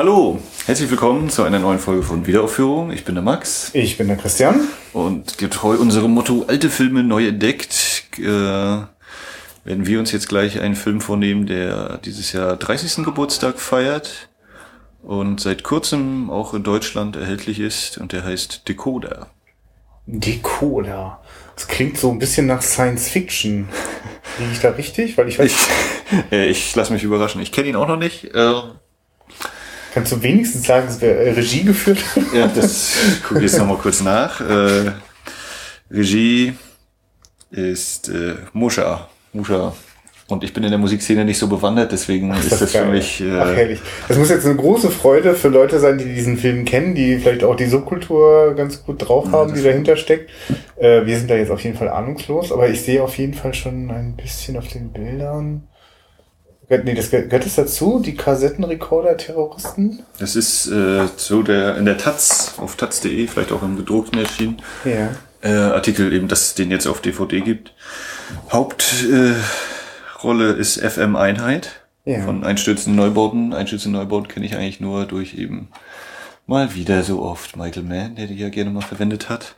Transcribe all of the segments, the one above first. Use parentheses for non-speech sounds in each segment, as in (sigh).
Hallo, herzlich willkommen zu einer neuen Folge von Wiederaufführung. Ich bin der Max. Ich bin der Christian. Und getreu unserem Motto alte Filme neu entdeckt, äh, werden wir uns jetzt gleich einen Film vornehmen, der dieses Jahr 30. Geburtstag feiert und seit kurzem auch in Deutschland erhältlich ist und der heißt Decoder. Decoder. Das klingt so ein bisschen nach Science Fiction. Liege ich da richtig? Weil ich weiß. Ich, (laughs) äh, ich lasse mich überraschen. Ich kenne ihn auch noch nicht. Äh, Kannst du wenigstens sagen, dass wir äh, Regie geführt haben? Ja, das (laughs) gucke ich jetzt nochmal kurz nach. Äh, Regie ist äh, Musha. Musha. Und ich bin in der Musikszene nicht so bewandert, deswegen Ach, ist das, das für mich. Äh, Ach, herrlich. Das muss jetzt eine große Freude für Leute sein, die diesen Film kennen, die vielleicht auch die Subkultur ganz gut drauf haben, die dahinter steckt. Äh, wir sind da jetzt auf jeden Fall ahnungslos, aber ich sehe auf jeden Fall schon ein bisschen auf den Bildern. Nee, das gehört es dazu, die Kassettenrekorder-Terroristen? Das ist äh, so der in der Taz, auf taz.de, vielleicht auch im gedruckten erschienen. Ja. Äh, Artikel eben, dass es den jetzt auf DVD gibt. Hauptrolle äh, ist FM Einheit. Ja. Von Einstürzen Neubauten. Einstürzen Neubauten kenne ich eigentlich nur durch eben mal wieder so oft Michael Mann, der die ja gerne mal verwendet hat.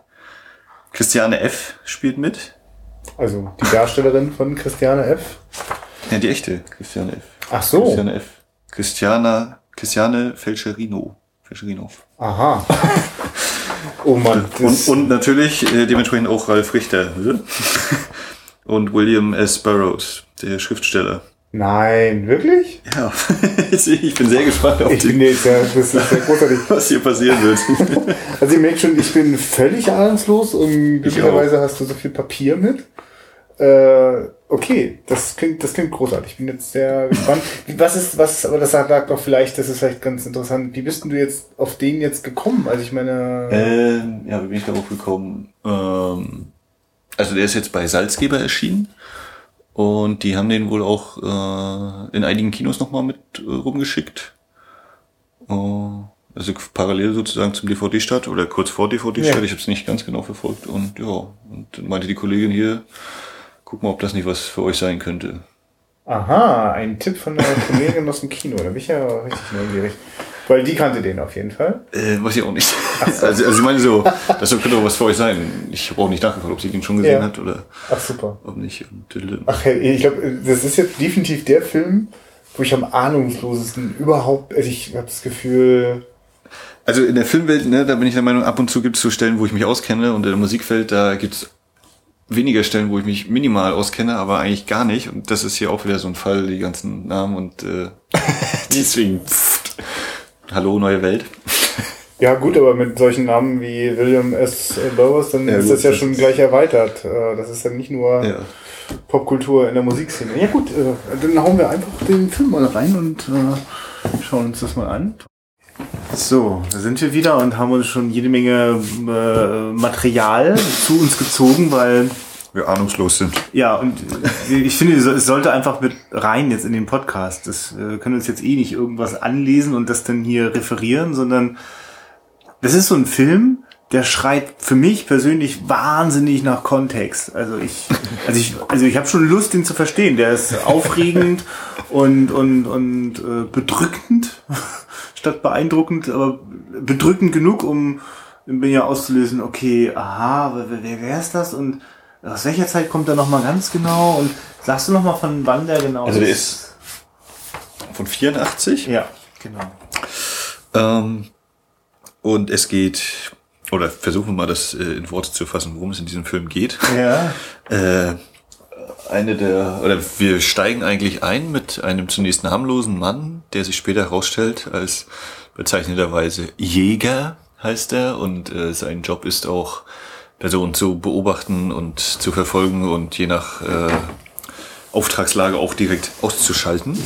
Christiane F. spielt mit. Also die Darstellerin von Christiane F. Ja, die echte Christiane F. Ach so. Christiane F. Christiana, Christiane Felcherino. Felcherino. Aha. oh Mann. Und, und natürlich äh, dementsprechend auch Ralf Richter. (laughs) und William S. Burroughs, der Schriftsteller. Nein, wirklich? Ja, (laughs) ich bin sehr gespannt auf ich die, bin jetzt, ja, das ist sehr großartig. (laughs) was hier passieren wird. also ihr merkt schon, ich bin völlig ahnungslos und glücklicherweise hast du so viel Papier mit. Äh, okay, das klingt, das klingt großartig. Ich bin jetzt sehr gespannt. Was ist, was, aber das sagt doch vielleicht, das ist vielleicht ganz interessant. Wie bist denn du jetzt auf den jetzt gekommen? Also ich meine. Ähm, ja, wie bin ich darauf gekommen? Ähm, also der ist jetzt bei Salzgeber erschienen. Und die haben den wohl auch äh, in einigen Kinos nochmal mit äh, rumgeschickt. Uh, also parallel sozusagen zum DVD-Start oder kurz vor DVD-Start. Ja. Ich habe es nicht ganz genau verfolgt. Und ja, und meinte die Kollegin hier, Guck mal, ob das nicht was für euch sein könnte. Aha, ein Tipp von der Kollegin aus dem Kino. Da bin ich ja richtig neugierig. Weil die kannte den auf jeden Fall. Äh, weiß ich auch nicht. So. Also, also ich meine so, das könnte auch was für euch sein. Ich habe auch nicht nachgefragt, ob sie den schon gesehen ja. hat oder Ach super. ob nicht. Ach, ich glaube, das ist jetzt definitiv der Film, wo ich am ahnungslosesten überhaupt, also ich habe das Gefühl, also in der Filmwelt, ne, da bin ich der Meinung, ab und zu gibt es so Stellen, wo ich mich auskenne und in der Musikwelt, da gibt es weniger Stellen, wo ich mich minimal auskenne, aber eigentlich gar nicht. Und das ist hier auch wieder so ein Fall, die ganzen Namen und äh, (laughs) deswegen. Pft. Hallo, neue Welt. Ja gut, aber mit solchen Namen wie William S. Burroughs, dann ja, ist gut, das ja schon gleich erweitert. Äh, das ist dann nicht nur ja. Popkultur in der Musikszene. Ja gut, äh, dann hauen wir einfach den Film mal rein und äh, schauen uns das mal an. So, da sind wir wieder und haben uns schon jede Menge äh, Material zu uns gezogen, weil wir ahnungslos sind. Ja, und ich finde, es sollte einfach mit rein jetzt in den Podcast. Das äh, können uns jetzt eh nicht irgendwas anlesen und das dann hier referieren, sondern das ist so ein Film, der schreit für mich persönlich wahnsinnig nach Kontext. Also ich, also ich, also ich habe schon Lust, den zu verstehen. Der ist aufregend (laughs) und und und äh, bedrückend statt beeindruckend, aber bedrückend genug, um mir ja auszulösen, okay, aha, wer, wer, wer ist das und aus welcher Zeit kommt er nochmal ganz genau und sagst du nochmal von wann der genau also ist? Also der ist von 84. Ja, genau. Ähm, und es geht, oder versuchen wir mal das äh, in Worte zu fassen, worum es in diesem Film geht. Ja. (laughs) Äh, eine der, oder wir steigen eigentlich ein mit einem zunächst namenlosen Mann, der sich später herausstellt als bezeichneterweise Jäger, heißt er, und äh, sein Job ist auch, Personen zu beobachten und zu verfolgen und je nach äh, Auftragslage auch direkt auszuschalten. (laughs)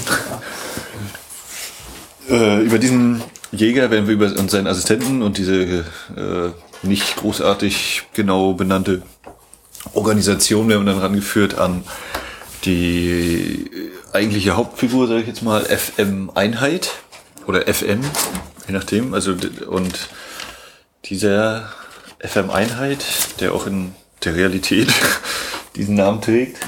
äh, über diesen Jäger werden wir über und seinen Assistenten und diese äh, nicht großartig genau benannte Organisation werden wir dann rangeführt an die eigentliche Hauptfigur, sage ich jetzt mal, FM Einheit oder FM, je nachdem. Also und dieser FM Einheit, der auch in der Realität (laughs) diesen Namen trägt,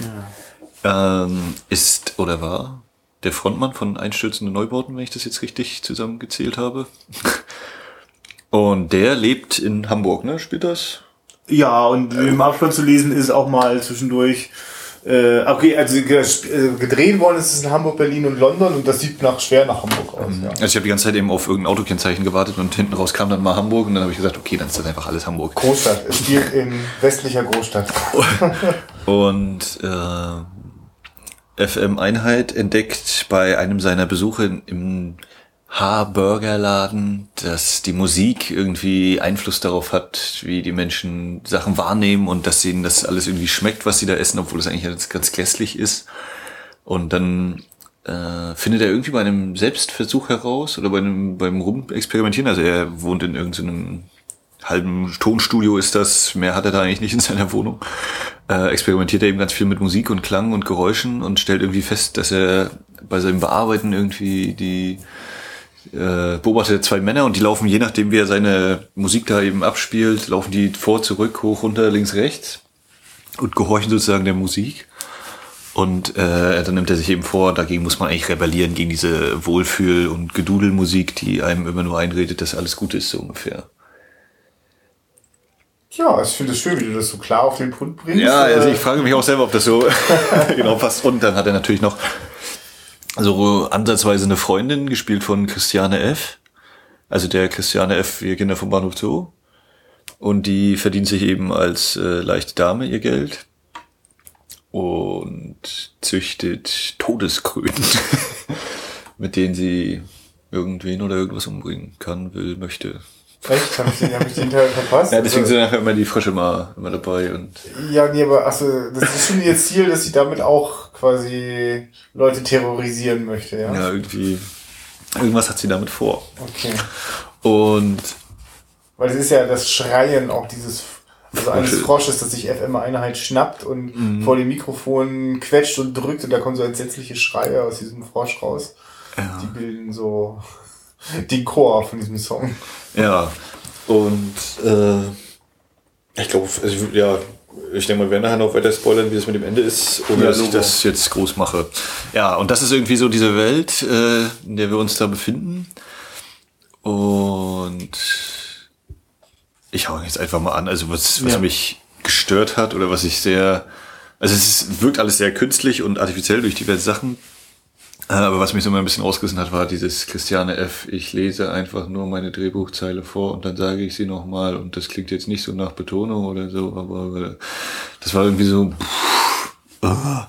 ja. ähm, ist oder war der Frontmann von Einstürzende Neubauten, wenn ich das jetzt richtig zusammengezählt habe. (laughs) Und der lebt in Hamburg, ne? Spielt das? Ja, und im Abspann zu lesen ist auch mal zwischendurch. Äh, okay, also äh, gedreht worden ist es in Hamburg, Berlin und London und das sieht nach schwer nach Hamburg aus. Ja. Also ich habe die ganze Zeit eben auf irgendein Autokennzeichen gewartet und hinten raus kam dann mal Hamburg und dann habe ich gesagt, okay, dann ist das einfach alles Hamburg. Großstadt. Es spielt in westlicher Großstadt. (laughs) und äh, FM Einheit entdeckt bei einem seiner Besuche im Haarburgerladen, dass die Musik irgendwie Einfluss darauf hat, wie die Menschen Sachen wahrnehmen und dass ihnen das alles irgendwie schmeckt, was sie da essen, obwohl es eigentlich ganz, grässlich ist. Und dann äh, findet er irgendwie bei einem Selbstversuch heraus oder bei einem beim Rumexperimentieren, also er wohnt in irgendeinem halben Tonstudio ist das, mehr hat er da eigentlich nicht in seiner Wohnung, äh, experimentiert er eben ganz viel mit Musik und Klang und Geräuschen und stellt irgendwie fest, dass er bei seinem Bearbeiten irgendwie die äh, beobachtet zwei Männer und die laufen, je nachdem wie er seine Musik da eben abspielt, laufen die vor, zurück, hoch, runter, links, rechts und gehorchen sozusagen der Musik. Und äh, dann nimmt er sich eben vor, dagegen muss man eigentlich rebellieren, gegen diese Wohlfühl- und Gedudelmusik, die einem immer nur einredet, dass alles gut ist, so ungefähr. Ja, ich finde es schön, wie du das so klar auf den Punkt bringst. Ja, also ich frage mich auch selber, ob das so (laughs) genau passt. Und dann hat er natürlich noch so ansatzweise eine Freundin, gespielt von Christiane F. Also der Christiane F., wir Kinder vom Bahnhof Zoo. Und die verdient sich eben als äh, leichte Dame ihr Geld und züchtet Todeskröten, (laughs) mit denen sie irgendwen oder irgendwas umbringen kann, will, möchte. Echt? Habe ich, hab ich den Teil verpasst? (laughs) Ja, deswegen sind nachher immer die Frösche immer, immer dabei. Und ja, nee, aber achso, das ist schon ihr Ziel, dass sie damit auch quasi Leute terrorisieren möchte, ja? Ja, irgendwie. Irgendwas hat sie damit vor. Okay. Und. Weil es ist ja das Schreien auch dieses also eines Frosches, das sich FM-Einheit schnappt und mhm. vor dem Mikrofon quetscht und drückt und da kommen so entsetzliche Schreie aus diesem Frosch raus. Ja. Die bilden so (laughs) den Chor von diesem Song. Ja, und äh, ich glaube, also, ja, ich denke mal, wir werden nachher noch weiter spoilern, wie das mit dem Ende ist, ohne ja, dass ich das jetzt groß mache. Ja, und das ist irgendwie so diese Welt, äh, in der wir uns da befinden. Und ich hau jetzt einfach mal an. Also was, was ja. mich gestört hat oder was ich sehr, also es ist, wirkt alles sehr künstlich und artifiziell durch diverse Sachen. Äh, aber was mich so mal ein bisschen ausgerissen hat, war dieses Christiane F. Ich lese einfach nur meine Drehbuchzeile vor und dann sage ich sie nochmal und das klingt jetzt nicht so nach Betonung oder so, aber das war irgendwie so. Pff, uh.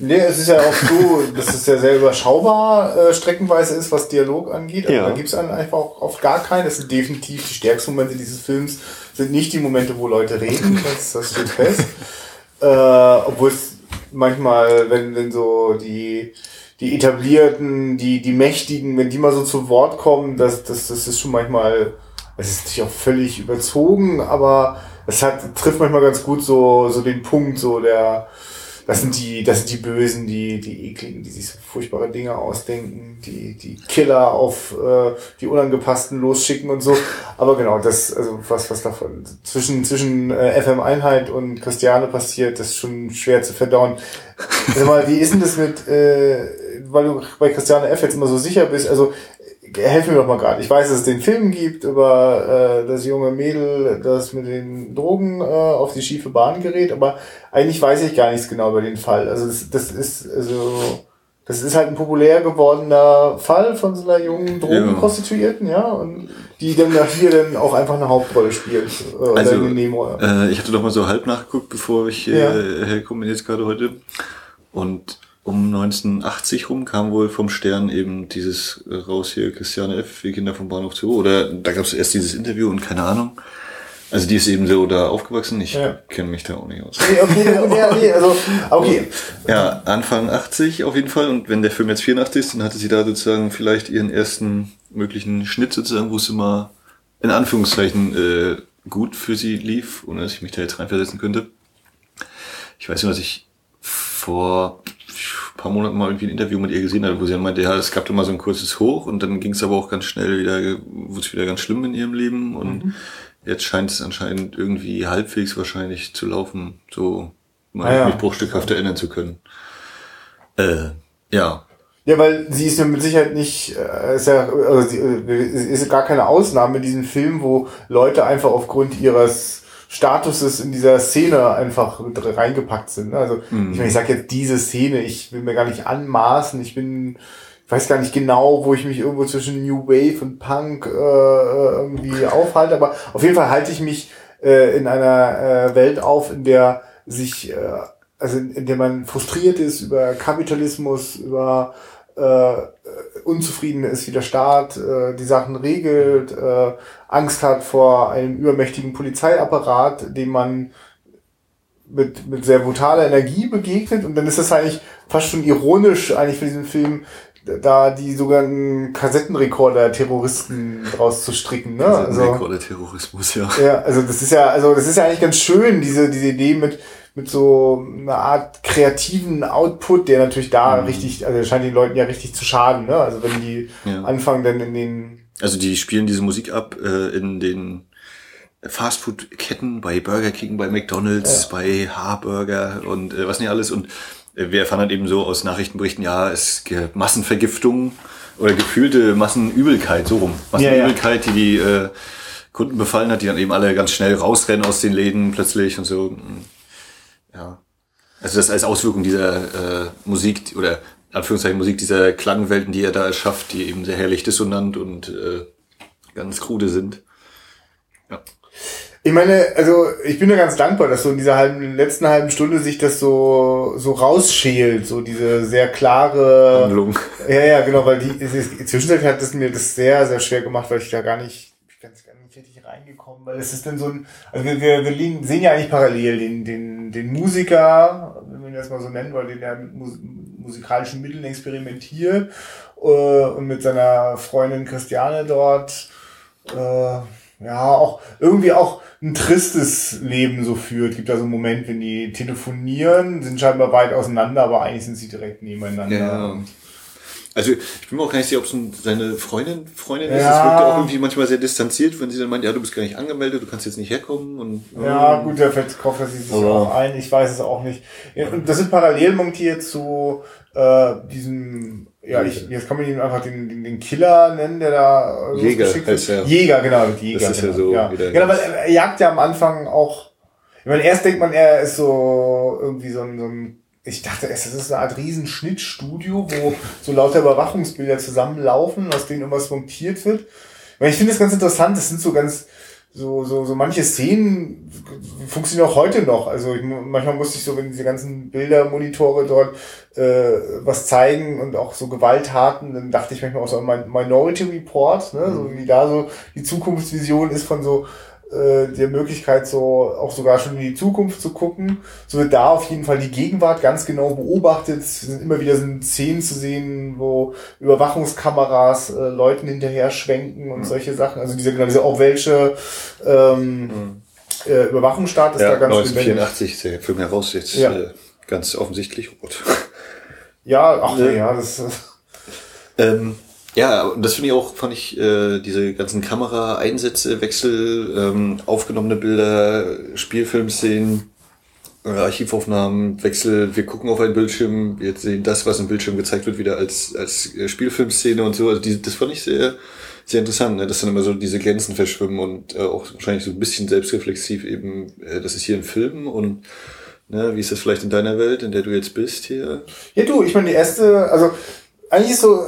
Nee, es ist ja auch so, dass es ja sehr überschaubar äh, streckenweise ist, was Dialog angeht. Also ja. Da gibt es einfach auch oft gar keinen. Das sind definitiv die stärksten Momente dieses Films, sind nicht die Momente, wo Leute reden, das, das steht fest. äh, obwohl es manchmal, wenn, wenn so die die etablierten, die, die Mächtigen, wenn die mal so zu Wort kommen, das, das, das ist schon manchmal, es ist natürlich auch völlig überzogen, aber es hat, trifft manchmal ganz gut so, so den Punkt, so der, das sind die, das sind die Bösen, die, die ekligen, die sich so furchtbare Dinge ausdenken, die, die Killer auf äh, die Unangepassten losschicken und so. Aber genau, das, also was, was davon zwischen, zwischen äh, FM Einheit und Christiane passiert, das ist schon schwer zu verdauen. Sag mal, wie ist denn das mit, äh, weil du bei Christiane F. jetzt immer so sicher bist, also helf mir doch mal gerade. Ich weiß, dass es den Film gibt über äh, das junge Mädel, das mit den Drogen äh, auf die schiefe Bahn gerät, aber eigentlich weiß ich gar nichts genau über den Fall. Also das, das ist also das ist halt ein populär gewordener Fall von so einer jungen Drogenprostituierten, ja, und die dann nach hier dann auch einfach eine Hauptrolle spielt. Äh, also, äh, ich hatte doch mal so halb nachgeguckt, bevor ich äh, ja. herkomme jetzt gerade heute. Und um 1980 rum kam wohl vom Stern eben dieses äh, raus hier, Christiane F., wie Kinder vom Bahnhof Zoo. Oder da gab es erst dieses Interview und keine Ahnung. Also die ist eben so da aufgewachsen. Ich ja. kenne mich da auch nicht aus. Nee, okay, ja, nee, also, okay. Ja, Anfang 80 auf jeden Fall. Und wenn der Film jetzt 84 ist, dann hatte sie da sozusagen vielleicht ihren ersten möglichen Schnitt sozusagen, wo es immer in Anführungszeichen äh, gut für sie lief, ohne dass ich mich da jetzt reinversetzen könnte. Ich weiß nicht, was ich vor paar Monaten mal irgendwie ein Interview mit ihr gesehen habe, wo sie dann meinte, ja, es gab immer so ein kurzes Hoch und dann ging es aber auch ganz schnell wieder, wurde es wieder ganz schlimm in ihrem Leben und mhm. jetzt scheint es anscheinend irgendwie halbwegs wahrscheinlich zu laufen, so mal ah, ja. mich bruchstückhaft erinnern zu können. Äh, ja. Ja, weil sie ist ja mit Sicherheit nicht, äh, ist ja, also sie, äh, ist gar keine Ausnahme in diesem Film, wo Leute einfach aufgrund ihres Statuses in dieser Szene einfach reingepackt sind. Ne? Also mhm. ich meine, ich sag jetzt diese Szene, ich will mir gar nicht anmaßen, ich bin, ich weiß gar nicht genau, wo ich mich irgendwo zwischen New Wave und Punk äh, äh irgendwie aufhalte, aber auf jeden Fall halte ich mich äh, in einer äh, Welt auf, in der sich, äh, also in, in der man frustriert ist über Kapitalismus, über äh, unzufrieden ist, wie der Staat äh, die Sachen regelt, äh, Angst hat vor einem übermächtigen Polizeiapparat, dem man mit, mit sehr brutaler Energie begegnet. Und dann ist das eigentlich fast schon ironisch eigentlich für diesen Film, da die sogenannten Kassettenrekorder-Terroristen draus zu stricken. Ne? Also Kassettenrekorder-Terrorismus, ja. Ja, also das ist ja, also das ist ja eigentlich ganz schön, diese, diese Idee mit, mit so einer Art kreativen Output, der natürlich da mhm. richtig, also scheint den Leuten ja richtig zu schaden, ne? Also wenn die ja. anfangen dann in den. Also die spielen diese Musik ab äh, in den Fastfood-Ketten bei Burger King, bei McDonalds, ja. bei Haarburger und äh, was nicht alles. Und äh, wir erfahren halt eben so aus Nachrichtenberichten, ja, es gibt Massenvergiftung oder gefühlte Massenübelkeit, so rum. Massenübelkeit, ja, die die äh, Kunden befallen hat, die dann eben alle ganz schnell rausrennen aus den Läden plötzlich und so. Ja. Also das als Auswirkung dieser äh, Musik oder Anführungszeichen Musik dieser Klangwelten, die er da erschafft, die eben sehr herrlich dissonant und äh, ganz krude sind. Ja. Ich meine, also ich bin ja ganz dankbar, dass so in dieser halben, letzten halben Stunde sich das so so rausschält, so diese sehr klare Handlung. Ja, ja, genau, weil die, die Zwischenzeit hat es mir das sehr, sehr schwer gemacht, weil ich da gar nicht, ich ganz, gar nicht richtig reingekommen, weil es ist dann so ein, also wir, wir, wir sehen ja eigentlich parallel den, den, den Musiker, wenn wir ihn das mal so nennen wollen, den er mit musikalischen Mitteln experimentiert äh, und mit seiner Freundin Christiane dort äh, ja auch irgendwie auch ein tristes Leben so führt. Gibt da so einen Moment, wenn die telefonieren, sind scheinbar weit auseinander, aber eigentlich sind sie direkt nebeneinander. Ja. Also ich bin mir auch gar nicht sicher, ob es seine Freundin, Freundin ja. ist. Es wirkt auch irgendwie manchmal sehr distanziert, wenn sie dann meint, ja, du bist gar nicht angemeldet, du kannst jetzt nicht herkommen. Und, ja, gut, der kauft sie sich auch ein, ich weiß es auch nicht. Und das sind parallel montiert zu äh, diesem, ja, ich, jetzt kann man ihn einfach den, den, den Killer nennen, der da Jäger heißt er. Jäger, genau, Jäger. Das ist genau. ja so. Ja. Genau, weil er jagt ja am Anfang auch, ich meine, erst denkt man, er ist so irgendwie so ein, so ein ich dachte erst, das ist eine Art Riesenschnittstudio, wo so lauter Überwachungsbilder zusammenlaufen, aus denen irgendwas montiert wird. Weil ich finde das ganz interessant, das sind so ganz, so, so, so manche Szenen funktionieren auch heute noch. Also ich, manchmal musste ich so, wenn diese ganzen Bildermonitore dort äh, was zeigen und auch so Gewalttaten, dann dachte ich manchmal auch so an Minority Report, ne? so wie da so die Zukunftsvision ist von so äh, der Möglichkeit, so auch sogar schon in die Zukunft zu gucken. So wird da auf jeden Fall die Gegenwart ganz genau beobachtet. Es sind immer wieder so Szenen zu sehen, wo Überwachungskameras äh, Leuten hinterher schwenken und mhm. solche Sachen. Also diese, diese auch welche ähm, mhm. äh, Überwachungsstaat ist ja, da ganz 1984 ist der Film heraus jetzt ja. äh, ganz offensichtlich rot. Ja, ach ja, ja das. Ähm, ja, und das finde ich auch, fand ich, äh, diese ganzen Kameraeinsätze, Wechsel, ähm, aufgenommene Bilder, Spielfilmszenen, äh, Archivaufnahmen, Wechsel, wir gucken auf einen Bildschirm, wir sehen das, was im Bildschirm gezeigt wird, wieder als, als äh, Spielfilmszene und so. Also die, das fand ich sehr, sehr interessant, ne? dass dann immer so diese Grenzen verschwimmen und äh, auch wahrscheinlich so ein bisschen selbstreflexiv eben, äh, das ist hier ein Film und ne, wie ist das vielleicht in deiner Welt, in der du jetzt bist hier? Ja, du, ich meine, die erste, also eigentlich ist so,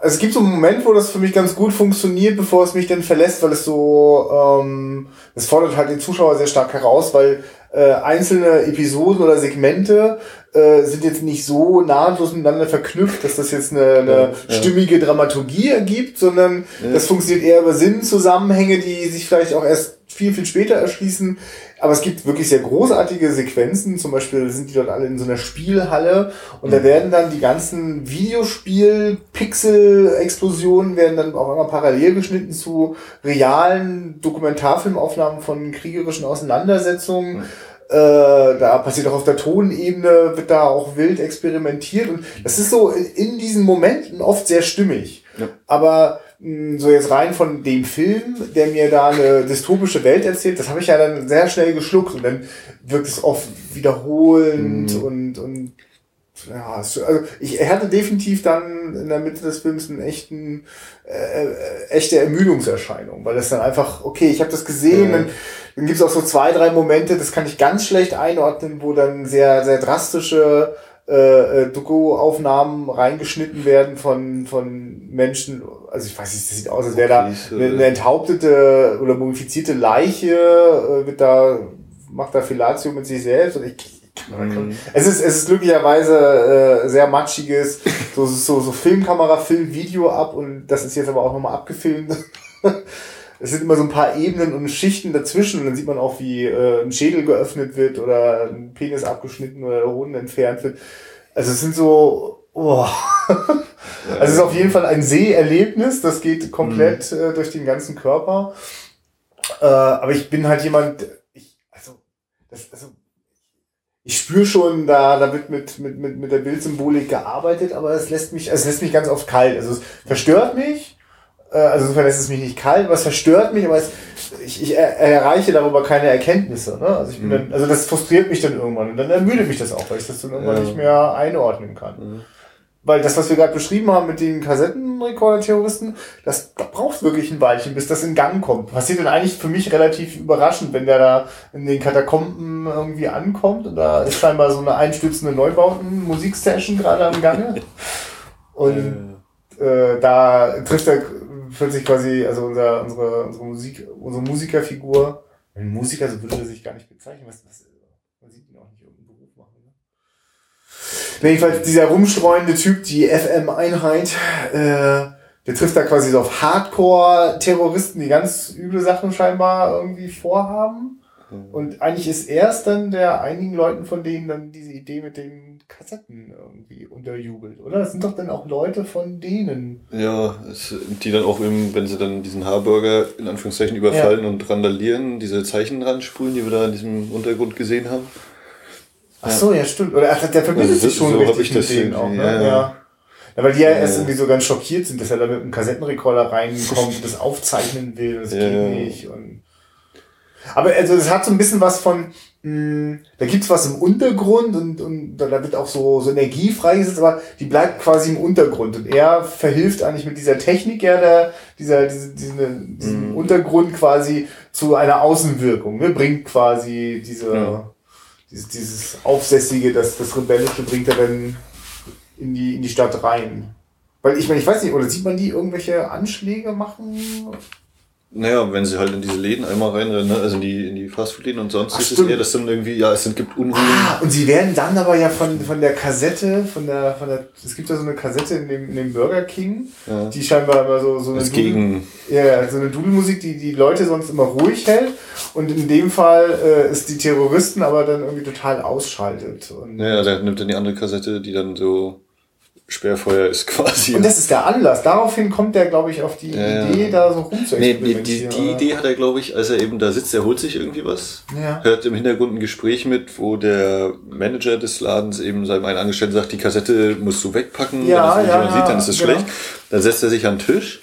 also es gibt so einen Moment, wo das für mich ganz gut funktioniert, bevor es mich dann verlässt, weil es so, ähm, es fordert halt den Zuschauer sehr stark heraus, weil äh, einzelne Episoden oder Segmente äh, sind jetzt nicht so nahtlos miteinander verknüpft, dass das jetzt eine, eine ja, stimmige Dramaturgie ergibt, sondern ja. das funktioniert eher über Sinnzusammenhänge, die sich vielleicht auch erst viel, viel später erschließen. Aber es gibt wirklich sehr großartige Sequenzen. Zum Beispiel sind die dort alle in so einer Spielhalle und mhm. da werden dann die ganzen Videospiel-Pixel-Explosionen werden dann auch immer parallel geschnitten zu realen Dokumentarfilmaufnahmen von kriegerischen Auseinandersetzungen. Mhm. Äh, da passiert auch auf der Tonebene, wird da auch wild experimentiert und das ist so in diesen Momenten oft sehr stimmig. Ja. Aber so jetzt rein von dem Film, der mir da eine dystopische Welt erzählt, das habe ich ja dann sehr schnell geschluckt und dann wirkt es oft wiederholend mhm. und, und ja, also ich hatte definitiv dann in der Mitte des Films einen echten, äh, äh, echte Ermüdungserscheinung, weil es dann einfach, okay, ich habe das gesehen, Ja. dann, dann gibt es auch so zwei, drei Momente, das kann ich ganz schlecht einordnen, wo dann sehr, sehr drastische äh, äh, Doku-Aufnahmen reingeschnitten werden von, von Menschen, also ich weiß nicht, das sieht aus, als wäre da Profis, eine, eine enthauptete oder mumifizierte Leiche, äh, wird da, macht da Fellatio mit sich selbst und ich, Mhm. es ist, es ist glücklicherweise äh, sehr matschiges, so, so, so Filmkamera, Film, Video ab und das ist jetzt aber auch nochmal abgefilmt. (laughs) es sind immer so ein paar Ebenen und Schichten dazwischen und dann sieht man auch, wie äh, ein Schädel geöffnet wird oder ein Penis abgeschnitten oder der Hoden entfernt wird. Also es sind so, oh. (laughs) also es ist auf jeden Fall ein Seherlebnis, das geht komplett äh, durch den ganzen Körper. Äh, aber ich bin halt jemand, ich, also, das, also ich spüre schon, da, da wird mit, mit, mit, mit der Bildsymbolik gearbeitet, aber es lässt mich, es lässt mich ganz oft kalt. Also es verstört mich, also insofern lässt es mich nicht kalt, aber es verstört mich, aber es, ich, ich er, erreiche darüber keine Erkenntnisse. Ne? Also ich bin dann, also das frustriert mich dann irgendwann und dann ermüdet mich das auch, weil ich das dann irgendwann Ja. nicht mehr einordnen kann. Mhm. Weil das, was wir gerade beschrieben haben mit den Kassettenrekorder-Terroristen, das da braucht wirklich ein Weilchen, bis das in Gang kommt. Passiert dann eigentlich für mich relativ überraschend, wenn der da in den Katakomben irgendwie ankommt und da ist scheinbar so eine einstürzende Neubauten-Musiksession gerade am Gange. (laughs) Und äh, da trifft er plötzlich quasi, also unser, unsere, unsere Musik, unsere Musikerfigur, ein Musiker, so würde er sich gar nicht bezeichnen, was, was, man sieht ihn auch nicht irgendeinen Beruf machen. Ne? Jedenfalls dieser rumstreuende Typ, die FM-Einheit, äh, der trifft da quasi so auf Hardcore-Terroristen, die ganz üble Sachen scheinbar irgendwie vorhaben. Und eigentlich ist er es dann, der einigen Leuten von denen dann diese Idee mit den Kassetten irgendwie unterjubelt, oder? Das sind doch dann auch Leute von denen. Ja, es, die dann auch, eben, wenn sie dann diesen Haarburger in Anführungszeichen überfallen und randalieren, diese Zeichen dran spulen, die wir da in diesem Untergrund gesehen haben. Ach so, ja, stimmt. Oder ach, der verbindet Also sich schon so richtig ich das mit denen auch, ne? ja, Ja, ja. ja. weil die ja, Ja, erst ja. irgendwie so ganz schockiert sind, dass er da mit einem Kassettenrekorder reinkommt und (laughs) das aufzeichnen will, das Ja, geht ja. nicht. Und aber also es hat so ein bisschen was von, mh, da gibt's was im Untergrund und, und da wird auch so, so Energie freigesetzt, aber die bleibt quasi im Untergrund. Und er verhilft eigentlich mit dieser Technik ja der, dieser, diese, diese, diesen Mhm. Untergrund quasi zu einer Außenwirkung, ne? bringt quasi diese, Ja. dieses, dieses Aufsässige, das, das Rebellische bringt er dann in die, in die Stadt rein. Weil ich meine, ich weiß nicht, oder sieht man die irgendwelche Anschläge machen? Naja, wenn sie halt in diese Läden einmal reinrennen, ne? also in die, in die Fastfood-Läden und sonst Ach, ist stimmt. es eher, dass dann irgendwie, ja, es sind, gibt Unruhen. Ah, und sie werden dann aber ja von, von der Kassette, von der, von der, es gibt ja so eine Kassette in dem, in dem Burger King, Ja. die scheinbar immer so, so eine Dudel- gegen, ja, ja, so eine Dudelmusik, die die Leute sonst immer ruhig hält. Und in dem Fall äh, ist die Terroristen aber dann irgendwie total ausschaltet. Und, naja, der nimmt dann die andere Kassette, die dann so Sperrfeuer ist (laughs) quasi. und das ist der Anlass. Daraufhin kommt der, glaube ich, auf die Ja, ja. Idee, da so Nee, die, rumzuexperimentieren. die Idee hat er, glaube ich, als er eben da sitzt, er holt sich irgendwie was, Ja. hört im Hintergrund ein Gespräch mit, wo der Manager des Ladens eben seinem einen Angestellten sagt, die Kassette musst du wegpacken, Ja, wenn das ja, jemand sieht, dann ist es genau. schlecht. Dann setzt er sich an den Tisch,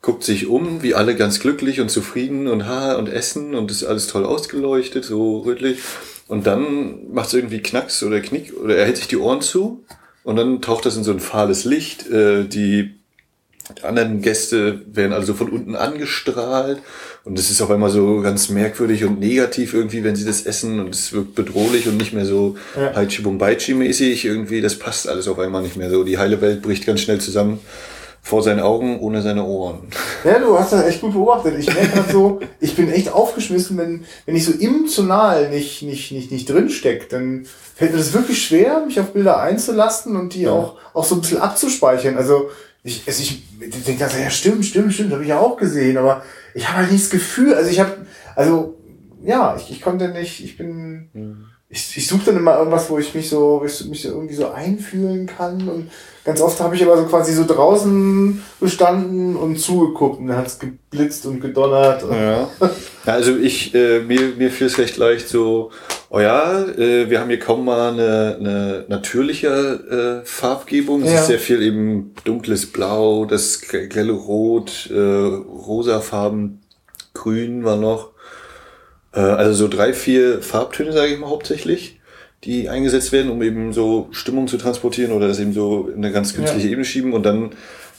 guckt sich um, wie alle ganz glücklich und zufrieden und ha und essen und ist alles toll ausgeleuchtet, so rötlich. Und dann macht es irgendwie Knacks oder Knick oder er hält sich die Ohren zu und dann taucht das in so ein fahles Licht. Äh, die anderen Gäste werden also von unten angestrahlt und es ist auf einmal so ganz merkwürdig und negativ irgendwie, wenn sie das essen und es wirkt bedrohlich und nicht mehr so Ja. Haichi Bumbaichi mäßig irgendwie, das passt alles auf einmal nicht mehr so. Die heile Welt bricht ganz schnell zusammen vor seinen Augen ohne seine Ohren. Ja, du hast das echt gut beobachtet. Ich merke halt so, ich bin echt aufgeschmissen, wenn, wenn ich so emotional nicht, nicht, nicht, nicht drinsteck, dann fällt mir das wirklich schwer, mich auf Bilder einzulassen und die auch, auch so ein bisschen abzuspeichern. Also, ich, also ich denke, das, ja, stimmt, stimmt, stimmt, habe ich ja auch gesehen, aber ich habe halt nicht das Gefühl, also ich habe, also, ja, ich, ich konnte nicht, ich bin, ich, ich suche dann immer irgendwas, wo ich mich so, ich mich so irgendwie so einfühlen kann und ganz oft habe ich aber so quasi so draußen gestanden und zugeguckt und dann hat's geblitzt und gedonnert. Und Ja. ja also ich, äh, mir, mir fiel es recht leicht so, oh ja, äh, wir haben hier kaum mal eine, eine natürliche äh, Farbgebung. Es Ja. ist sehr viel eben dunkles Blau, das grelle Rot, äh, rosafarben, Grün war noch. Äh, also so drei, vier Farbtöne, sage ich mal hauptsächlich. die eingesetzt werden, um eben so Stimmung zu transportieren oder das eben so in eine ganz künstliche Ja. Ebene schieben. Und dann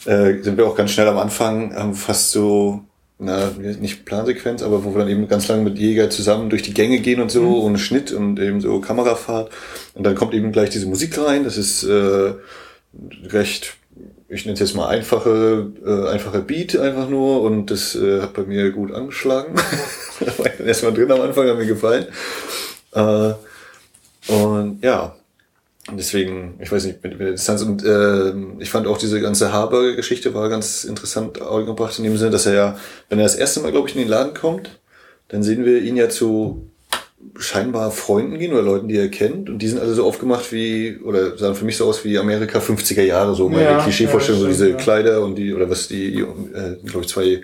äh, sind wir auch ganz schnell am Anfang, haben fast so, na, nicht Plansequenz, aber wo wir dann eben ganz lange mit Jäger zusammen durch die Gänge gehen und so, Mhm. ohne Schnitt und eben so Kamerafahrt. Und dann kommt eben gleich diese Musik rein. Das ist äh, recht, ich nenne es jetzt mal einfache, äh, einfacher Beat einfach nur und das äh, hat bei mir gut angeschlagen. (laughs) erstmal drin am Anfang, hat mir gefallen. Äh, und ja, deswegen, ich weiß nicht, mit, mit der Distanz und ähm, ich fand auch diese ganze Haber-Geschichte war ganz interessant angebracht in dem Sinne, dass er ja, wenn er das erste Mal, glaube ich, in den Laden kommt, dann sehen wir ihn ja zu scheinbar Freunden gehen oder Leuten, die er kennt und die sind alle so aufgemacht wie, oder sahen für mich so aus wie Amerika 50er Jahre, so meine Ja, Klischeevorstellung, ja, so diese ja. Kleider und die, oder was die, äh, glaube ich, zwei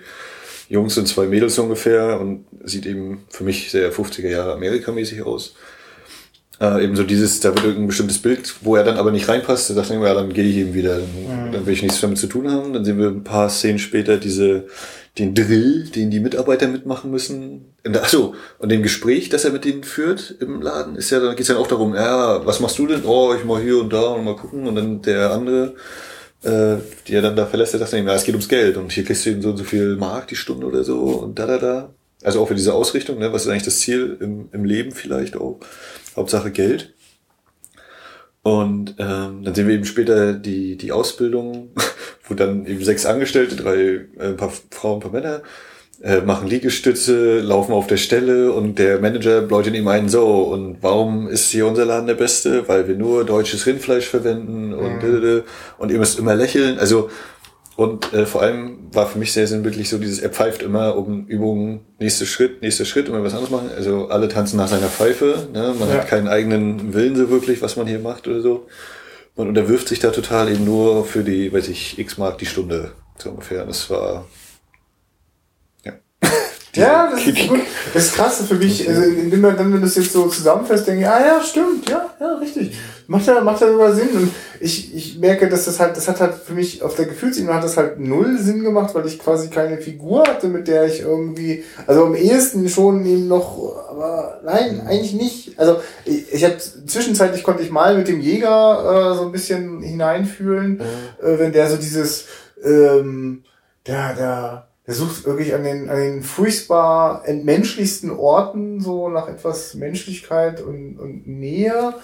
Jungs und zwei Mädels ungefähr und sieht eben für mich sehr 50er Jahre Amerikamäßig aus. Äh, eben so dieses, da wird irgendein bestimmtes Bild, wo er dann aber nicht reinpasst, da dachte ich mir, ja, dann gehe ich eben wieder, dann, dann will ich nichts damit zu tun haben. Dann sehen wir ein paar Szenen später diese, den Drill, den die Mitarbeiter mitmachen müssen. Achso, und dem Gespräch, das er mit denen führt im Laden, ist ja, da geht's dann auch darum, ja, was machst du denn? Oh, ich mal hier und da und mal gucken. Und dann der andere, äh, die er dann da verlässt, der sagt dann, eben, ja, es geht ums Geld und hier kriegst du eben so und so viel Mark die Stunde oder so und da, da, da. Also auch für diese Ausrichtung, ne, was ist eigentlich das Ziel im, im Leben vielleicht auch. Hauptsache Geld. Und ähm, dann sehen wir eben später die, die Ausbildung, (laughs) wo dann eben sechs Angestellte, drei, äh, ein paar Frauen, ein paar Männer, äh, machen Liegestütze, laufen auf der Stelle und der Manager bläut ihm ein, so, und warum ist hier unser Laden der beste? Weil wir nur deutsches Rindfleisch verwenden und, mhm. und ihr müsst immer lächeln. Also, und äh, vor allem war für mich sehr sinnbildlich so dieses, er pfeift immer um Übungen, nächster Schritt, nächster Schritt, immer was anderes machen. Also alle tanzen nach seiner Pfeife, ne? man Ja. hat keinen eigenen Willen so wirklich, was man hier macht oder so. Man unterwirft sich da total eben nur für die, weiß ich, x Mark die Stunde, so ungefähr. Das war. Ja, das ist gut. Das ist krass für mich. Also, indem man dann, wenn du das jetzt so zusammenfasst, denke ich, ah ja, stimmt, ja, ja, richtig. Macht ja, macht ja sogar Sinn. Und ich, ich merke, dass das halt, das hat halt für mich auf der Gefühlsebene hat das halt null Sinn gemacht, weil ich quasi keine Figur hatte, mit der ich irgendwie, also am ehesten schon eben noch, aber nein, eigentlich nicht. Also ich, ich habe zwischenzeitlich konnte ich mal mit dem Jäger äh, so ein bisschen hineinfühlen, äh, wenn der so dieses, ähm, der, der, der sucht wirklich an den, an den furchtbar entmenschlichsten Orten so nach etwas Menschlichkeit und, und Nähe.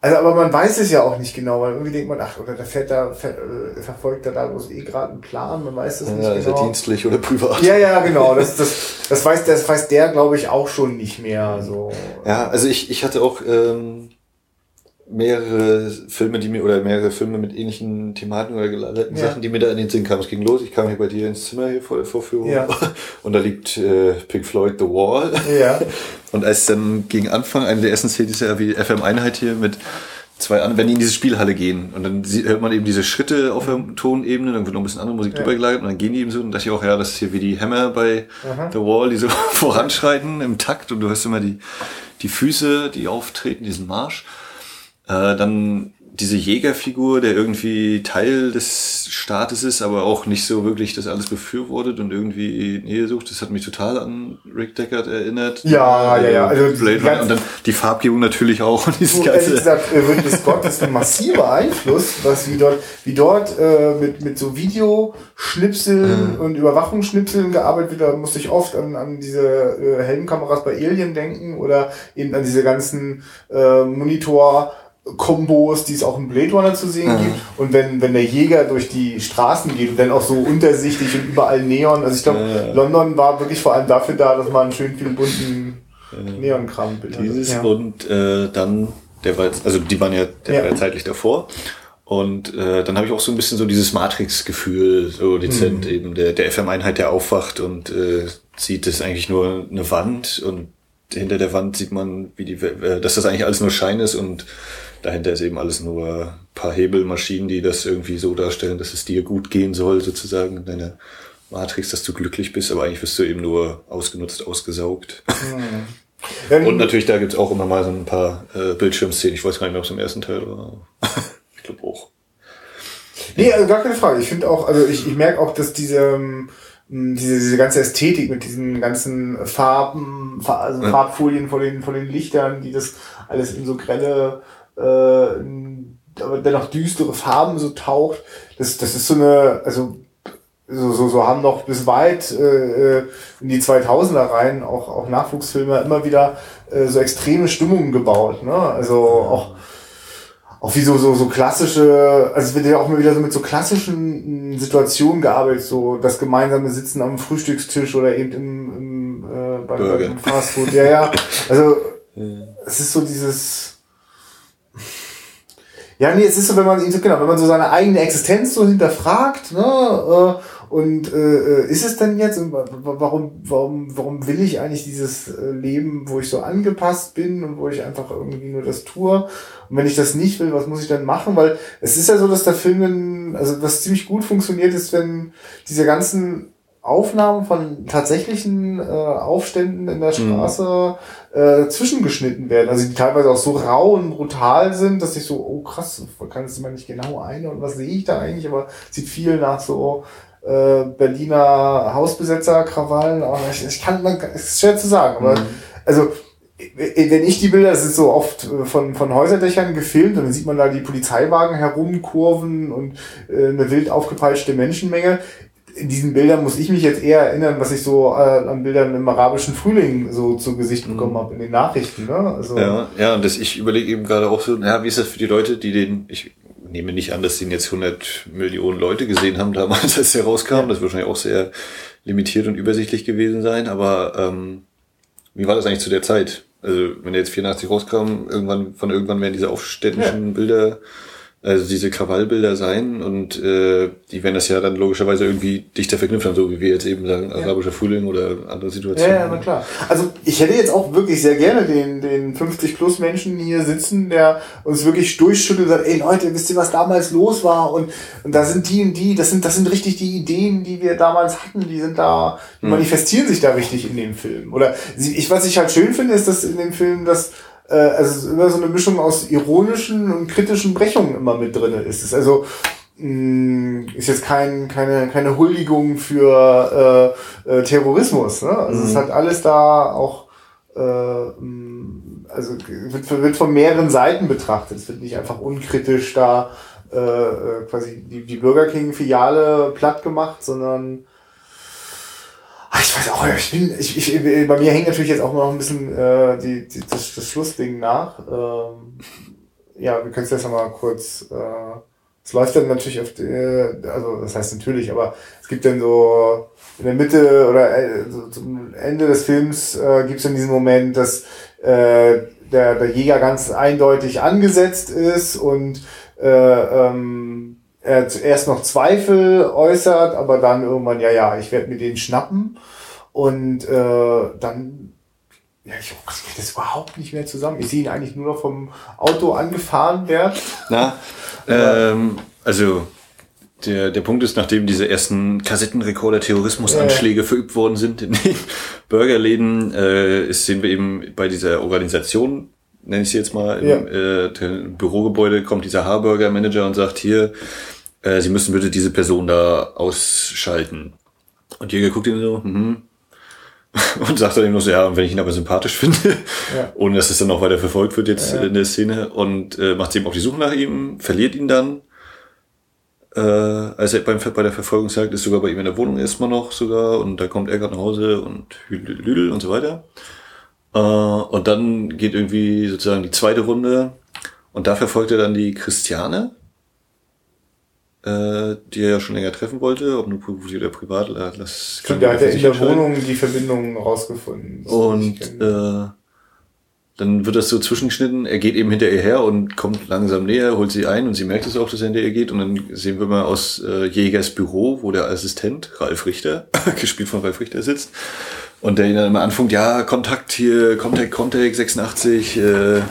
Also, aber man weiß es ja auch nicht genau, weil irgendwie denkt man, ach, oder der fährt da, ver, äh, verfolgt er da bloß eh gerade einen Plan, man weiß es Ja, nicht ist er genau. dienstlich oder privat? Ja, ja, genau. Das, das, das weiß, das weiß der, glaube ich, auch schon nicht mehr. So. Ja, also ich, ich hatte auch ähm, mehrere Filme, die mir, oder mehrere Filme mit ähnlichen Thematiken oder gelagerten Ja. Sachen, die mir da in den Sinn kamen. Es ging los, ich kam hier bei dir ins Zimmer hier vor der Vorführung Ja. (laughs) und da liegt äh, Pink Floyd The Wall. Ja. (laughs) Und als dann gegen Anfang, eine der ersten Szenen ist ja wie FM-Einheit hier mit zwei an, wenn die in diese Spielhalle gehen und dann hört man eben diese Schritte auf der Tonebene, dann wird noch ein bisschen andere Musik drüber gelagert und dann gehen die eben so und dachte ich auch, ja, das ist hier wie die Hammer bei The Wall, die so (laughs) voranschreiten im Takt und du hörst immer die, die Füße, die auftreten, diesen Marsch. Äh, dann diese Jägerfigur, der irgendwie Teil des Staates ist, aber auch nicht so wirklich das alles befürwortet und irgendwie Nähe sucht. Das hat mich total an Rick Deckard erinnert. Ja, ja, ja. Also Blade Runner. Und dann die Farbgebung natürlich auch. Und dieses So, ehrlich ganze, gesagt, äh, Ridley Scott ist ein massiver Einfluss, was wie dort, wie dort äh, mit, mit so Videoschnipseln und Überwachungsschnipseln gearbeitet wird. Da musste ich oft an, an diese äh, Helmkameras bei Alien denken oder eben an diese ganzen äh, Monitor. Kombos, die es auch im Blade Runner zu sehen gibt. Und wenn, wenn der Jäger durch die Straßen geht und dann auch so untersichtig und überall Neon. Also ich glaube, Ja. London war wirklich vor allem dafür da, dass man schön viel bunten Neonkram bildet. dieses Ja. und äh, dann, der war jetzt, also die waren ja, der Ja. war ja zeitlich davor. Und äh, dann habe ich auch so ein bisschen so dieses Matrix-Gefühl, so dezent Mhm. eben, der, der FM-Einheit, der aufwacht und äh, sieht, das ist eigentlich nur eine Wand und hinter der Wand sieht man, wie die, äh, dass das eigentlich alles nur Schein ist und dahinter ist eben alles nur ein paar Hebelmaschinen, die das irgendwie so darstellen, dass es dir gut gehen soll, sozusagen in deiner Matrix, dass du glücklich bist, aber eigentlich wirst du eben nur ausgenutzt, ausgesaugt. Ja, Und natürlich, da gibt's auch immer mal so ein paar äh, Bildschirmszenen. Ich weiß gar nicht mehr, ob es im ersten Teil war. (laughs) ich glaube auch. Nee, also gar keine Frage. Ich finde auch, also ich, ich merke auch, dass diese, ähm, diese, diese ganze Ästhetik mit diesen ganzen Farben, Fa- also Ja. Farbfolien von den, von den Lichtern, die das alles in so grelle, äh, aber dennoch düstere Farben so taucht. Das, das ist so eine, also so, so, so haben noch bis weit äh, in die 2000er rein auch, auch Nachwuchsfilme immer wieder äh, so extreme Stimmungen gebaut. Ne? Also auch, auch wie so, so, so klassische, also es wird ja auch immer wieder so mit so klassischen mh, Situationen gearbeitet, so das gemeinsame Sitzen am Frühstückstisch oder eben im, im, äh, beim, Burger. beim Fastfood. Ja, ja. Also es ist so dieses ja, nee, es ist so, wenn man genau, wenn man so seine eigene Existenz so hinterfragt, ne, äh, und äh, ist es denn jetzt, und wa- wa- warum, warum, warum will ich eigentlich dieses äh, Leben, wo ich so angepasst bin und wo ich einfach irgendwie nur das tue? Und wenn ich das nicht will, was muss ich dann machen? Weil es ist ja so, dass der Film, dann- also was ziemlich gut funktioniert, ist, wenn diese ganzen Aufnahmen von tatsächlichen äh, Aufständen in der Straße äh, zwischengeschnitten werden. Also die teilweise auch so rau und brutal sind, dass ich so, oh krass, kann es immer nicht genau ein und was sehe ich da eigentlich, aber sieht viel nach so äh, Berliner Hausbesetzer-Krawallen. Ich, ich kann, man, es ist schwer zu sagen, aber also äh, wenn ich die Bilder, das ist so oft äh, von, von Häuserdächern gefilmt und dann sieht man da die Polizeiwagen herumkurven und äh, eine wild aufgepeitschte Menschenmenge. In diesen Bildern muss ich mich jetzt eher erinnern, was ich so äh, an Bildern im arabischen Frühling so zu Gesicht bekommen habe in den Nachrichten. Ne? Also, Ja, ja, und das, ich überlege eben gerade auch so, ja, wie ist das für die Leute, die den, ich nehme nicht an, dass den jetzt 100 Millionen Leute gesehen haben damals, (laughs) als der rauskam. Das wird wahrscheinlich auch sehr limitiert und übersichtlich gewesen sein, aber ähm, wie war das eigentlich zu der Zeit? Also, wenn der jetzt 84 rauskam, irgendwann, von irgendwann werden diese aufständischen Bilder, also diese Krawallbilder sein und äh, die werden das ja dann logischerweise irgendwie dichter verknüpft haben, so wie wir jetzt eben sagen, arabischer Frühling oder andere Ja, Situationen. ja, na klar. Also ich hätte jetzt auch wirklich sehr gerne den, den 50 plus Menschen hier sitzen, der uns wirklich durchschüttelt und sagt, ey Leute, wisst ihr, was damals los war? Und, und da sind die und die, das sind, das sind richtig die Ideen, die wir damals hatten, die sind da, die manifestieren sich da richtig in dem Film. Oder ich, was ich halt schön finde, ist, dass in dem Film das äh, also es ist immer so eine Mischung aus ironischen und kritischen Brechungen immer mit drinne ist. Es ist also mh, ist jetzt kein, keine, keine Huldigung für äh, äh, Terrorismus. Ne? Also es hat alles da auch äh, mh, also wird, wird von mehreren Seiten betrachtet. Es wird nicht einfach unkritisch da äh, äh, quasi die, die Burger King-Filiale platt gemacht, sondern Ach, ich weiß auch, ich bin, ich, ich, bei mir hängt natürlich jetzt auch noch ein bisschen äh, die, die, das, das Schlussding nach. Ähm, ja, wir können es jetzt noch mal kurz. Äh, es läuft dann natürlich auf die, also das heißt natürlich, aber es gibt dann so in der Mitte oder äh, so zum Ende des Films äh, gibt es dann diesen Moment, dass äh, der, der Jäger ganz eindeutig angesetzt ist und äh, ähm, er zuerst noch Zweifel äußert, aber dann irgendwann, ja, ja, ich werde mir den schnappen. Und äh, dann, ja, ich kriege das überhaupt nicht mehr zusammen. Ich sehe ihn eigentlich nur noch vom Auto angefahren werden. Na, (laughs) ähm, also der, der Punkt ist, nachdem diese ersten Kassettenrekorder-Terrorismusanschläge verübt worden sind in den (laughs) Burgerläden, äh, ist, sehen wir eben bei dieser Organisation, nenne ich sie jetzt mal, im Ja. äh, Bürogebäude kommt dieser Harburger-Manager und sagt hier, äh, Sie müssen bitte diese Person da ausschalten. Und Jäger guckt ihn so, mhm. (laughs) Und sagt dann eben noch so, ja, und wenn ich ihn aber sympathisch finde, (laughs) Ja. ohne dass es dann noch weiter verfolgt wird jetzt Ja. in der Szene und äh, macht sich eben auf die Suche nach ihm, verliert ihn dann. Äh, als er beim, bei der Verfolgungsjagd ist sogar bei ihm in der Wohnung erstmal noch sogar und da kommt er gerade nach Hause und Lüdel und so weiter. Äh, und dann geht irgendwie sozusagen die zweite Runde und da verfolgt er dann die Christiane, äh, die er ja schon länger treffen wollte, ob nur beruflich oder privat. Das Stimmt, der hat er ja in der. Wohnung die Verbindung rausgefunden. Und äh, dann wird das so zwischengeschnitten. Er geht eben hinter ihr her und kommt langsam näher, holt sie ein und sie merkt es auch, dass er hinter ihr geht. Und dann sehen wir mal aus äh, Jägers Büro, wo der Assistent, Ralf Richter, (laughs) gespielt von Ralf Richter, sitzt. Und der ihn dann immer anfängt, ja, Kontakt hier, Contact, Contact 86, äh,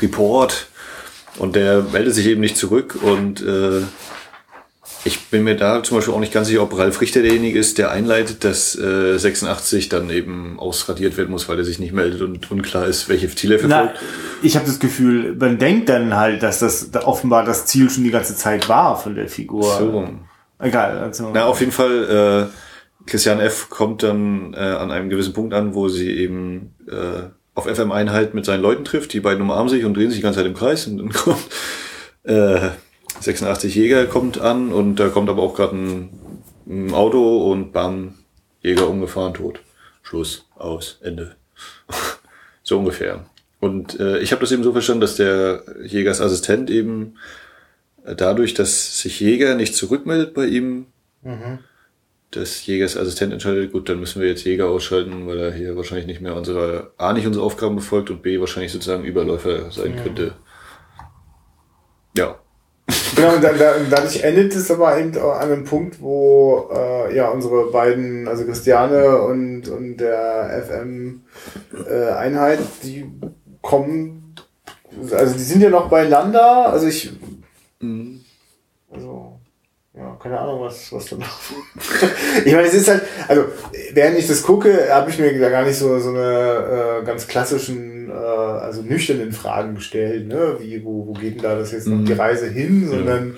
Report. Und der meldet sich eben nicht zurück und äh, ich bin mir da zum Beispiel auch nicht ganz sicher, ob Ralf Richter derjenige ist, der einleitet, dass äh, 86 dann eben ausradiert werden muss, weil er sich nicht meldet und unklar ist, welche Ziele er Na, verfolgt. ich habe das Gefühl, man denkt dann halt, dass das da offenbar das Ziel schon die ganze Zeit war von der Figur. So. Egal, also. Na, auf jeden Fall Christian F. kommt dann äh, an einem gewissen Punkt an, wo sie eben äh, auf FM-Einheit mit seinen Leuten trifft. Die beiden umarmen sich und drehen sich die ganze Zeit im Kreis. Und dann (laughs) kommt äh, 86 Jäger kommt an und da kommt aber auch gerade ein, ein Auto und bam, Jäger umgefahren, tot. Schluss, aus, Ende. (laughs) so ungefähr. Und äh, ich habe das eben so verstanden, dass der Jägers Assistent eben äh, dadurch, dass sich Jäger nicht zurückmeldet bei ihm, Mhm. des Jägers Assistent entscheidet, gut, dann müssen wir jetzt Jäger ausschalten, weil er hier wahrscheinlich nicht mehr unsere, A, nicht unsere Aufgaben befolgt und B, wahrscheinlich sozusagen Überläufer sein könnte. Ja. Genau, und dann, dann, dadurch endet es aber eben an einem Punkt, wo äh, ja unsere beiden, also Christiane und, und der FM-Einheit, die kommen, also die sind ja noch beieinander, also ich, also, ja, keine Ahnung, was, was dann (laughs) Ich meine, es ist halt, also, während ich das gucke, habe ich mir da gar nicht so, so eine äh, ganz klassischen, äh, also nüchternen Fragen gestellt, ne? Wie, wo, wo geht denn da das jetzt noch die Reise hin, sondern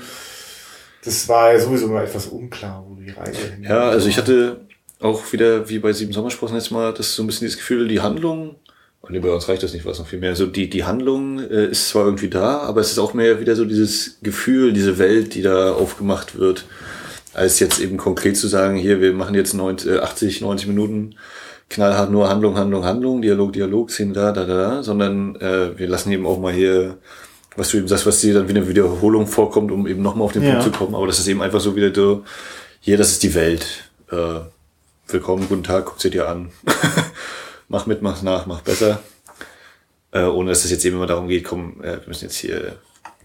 das war ja sowieso mal etwas unklar, wo die Reise hin Ja, also ich hatte auch wieder, wie bei Sieben Sommersprossen jetzt mal, das so ein bisschen dieses Gefühl, die Handlung, und bei uns reicht das nicht, was noch viel mehr. Also die, die Handlung äh, ist zwar irgendwie da, aber es ist auch mehr wieder so dieses Gefühl, diese Welt, die da aufgemacht wird, als jetzt eben konkret zu sagen, hier, wir machen jetzt 90, äh, 80, 90 Minuten knallhart nur Handlung, Handlung, Handlung, Dialog, Dialog, Szene da, da, da, da, sondern äh, wir lassen eben auch mal hier, was du eben sagst, was dir dann wieder eine Wiederholung vorkommt, um eben nochmal auf den Ja. Punkt zu kommen. Aber das ist eben einfach so wieder so, hier, das ist die Welt. Äh, willkommen, guten Tag, guck sie dir an. (laughs) mach mit, mach nach, mach besser. Äh, ohne dass es jetzt eben immer darum geht, komm, äh, wir müssen jetzt hier,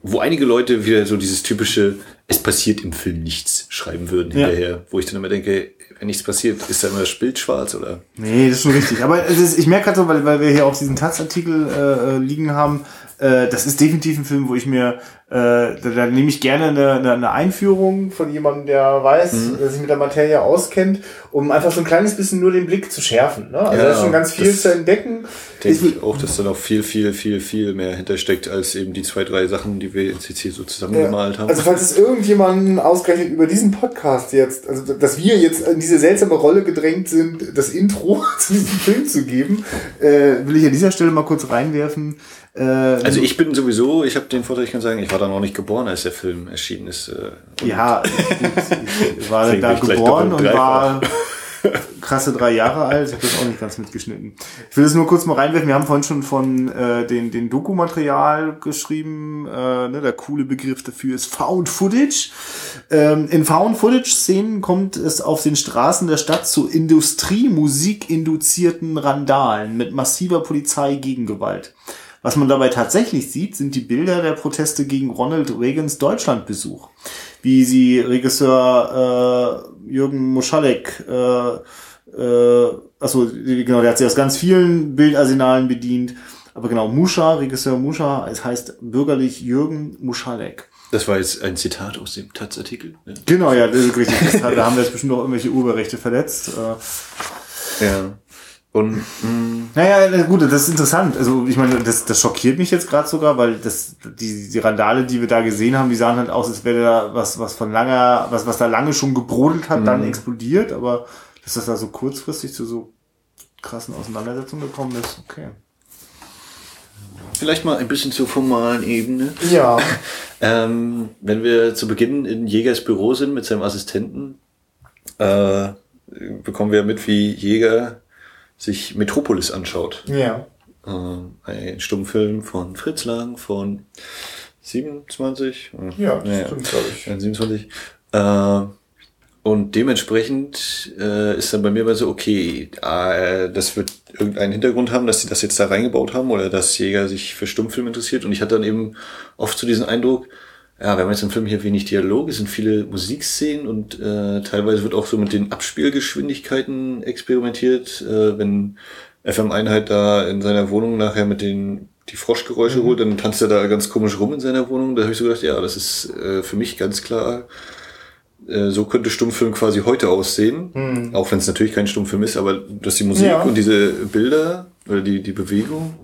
wo einige Leute wieder so dieses typische, es passiert im Film nichts schreiben würden Ja. hinterher, wo ich dann immer denke, wenn nichts passiert, ist da immer das Bild schwarz oder? Nee, das ist schon richtig. Aber es ist, ich merke gerade so, weil, weil wir hier auch diesen Taz-Artikel äh, äh, liegen haben, äh, das ist definitiv ein Film, wo ich mir, äh, da, da nehme ich gerne eine, eine, eine Einführung von jemandem, der weiß, Mhm. der sich mit der Materie auskennt, um einfach so ein kleines bisschen nur den Blick zu schärfen. Ne? Also Ja, da ist schon ganz viel zu entdecken. Denke ich auch, dass da noch viel, viel, viel, viel mehr hintersteckt, als eben die zwei, drei Sachen, die wir jetzt hier so zusammengemalt haben. Also falls es irgendjemanden ausgerechnet über diesen Podcast jetzt, also dass wir jetzt in diese seltsame Rolle gedrängt sind, das Intro (laughs) zu diesem Film zu geben, äh, will ich an dieser Stelle mal kurz reinwerfen. Äh, Also ich bin sowieso, ich habe den Vorteil, ich kann sagen, ich war da noch nicht geboren, als der Film erschienen ist. Äh, ja, (laughs) ich war da geboren und war krasse drei Jahre alt. Ich habe das auch nicht ganz mitgeschnitten. Ich will das nur kurz mal reinwerfen. Wir haben vorhin schon von äh, den, den Dokumaterial geschrieben. Äh, ne, der coole Begriff dafür ist Found Footage. Ähm, in Found Footage-Szenen kommt es auf den Straßen der Stadt zu Industriemusik-induzierten Randalen mit massiver Polizei-Gegengewalt. Was man dabei tatsächlich sieht, sind die Bilder der Proteste gegen Ronald Reagans Deutschlandbesuch. Wie sie Regisseur äh, Jürgen Moschalek, äh, äh, achso, genau, der hat sich aus ganz vielen Bildarsenalen bedient. Aber genau, Muscha, Regisseur Muscha, es heißt bürgerlich Jürgen Muschalek. das war jetzt ein Zitat aus dem Taz-Artikel. Ja. Genau, ja, das ist richtig. Da haben wir jetzt bestimmt auch irgendwelche Urheberrechte verletzt. Äh, ja. Und mh, Naja, na gut, das ist interessant. Also ich meine, das, das schockiert mich jetzt gerade sogar, weil das die, die Randale, die wir da gesehen haben, die sahen halt aus, als wäre da was, was von langer, was, was da lange schon gebrodelt hat, dann explodiert, aber dass das da so kurzfristig zu so krassen Auseinandersetzungen gekommen ist, okay. vielleicht mal ein bisschen zur formalen Ebene. ja, (laughs) Ähm, wenn wir zu Beginn in Jägers Büro sind mit seinem Assistenten, äh, bekommen wir mit, wie Jäger sich Metropolis anschaut. ja. Ähm, ein Stummfilm von Fritz Lang von 27? Ja, das Naja. stimmt, glaube ich. Ja, 27. Äh, und dementsprechend äh, ist dann bei mir immer so, okay, äh, das wird irgendeinen Hintergrund haben, dass sie das jetzt da reingebaut haben oder dass Jäger sich für Stummfilm interessiert. Und ich hatte dann eben oft so diesen Eindruck, ja, wir haben jetzt im Film hier wenig Dialog, es sind viele Musikszenen und äh, teilweise wird auch so mit den Abspielgeschwindigkeiten experimentiert, äh, wenn FM-Einheit da in seiner Wohnung nachher mit den die Froschgeräusche holt, dann tanzt er da ganz komisch rum in seiner Wohnung. Da habe ich so gedacht, ja, das ist äh, für mich ganz klar, äh, so könnte Stummfilm quasi heute aussehen. Auch wenn es natürlich kein Stummfilm ist, aber dass die Musik Ja. und diese Bilder oder die, die Bewegung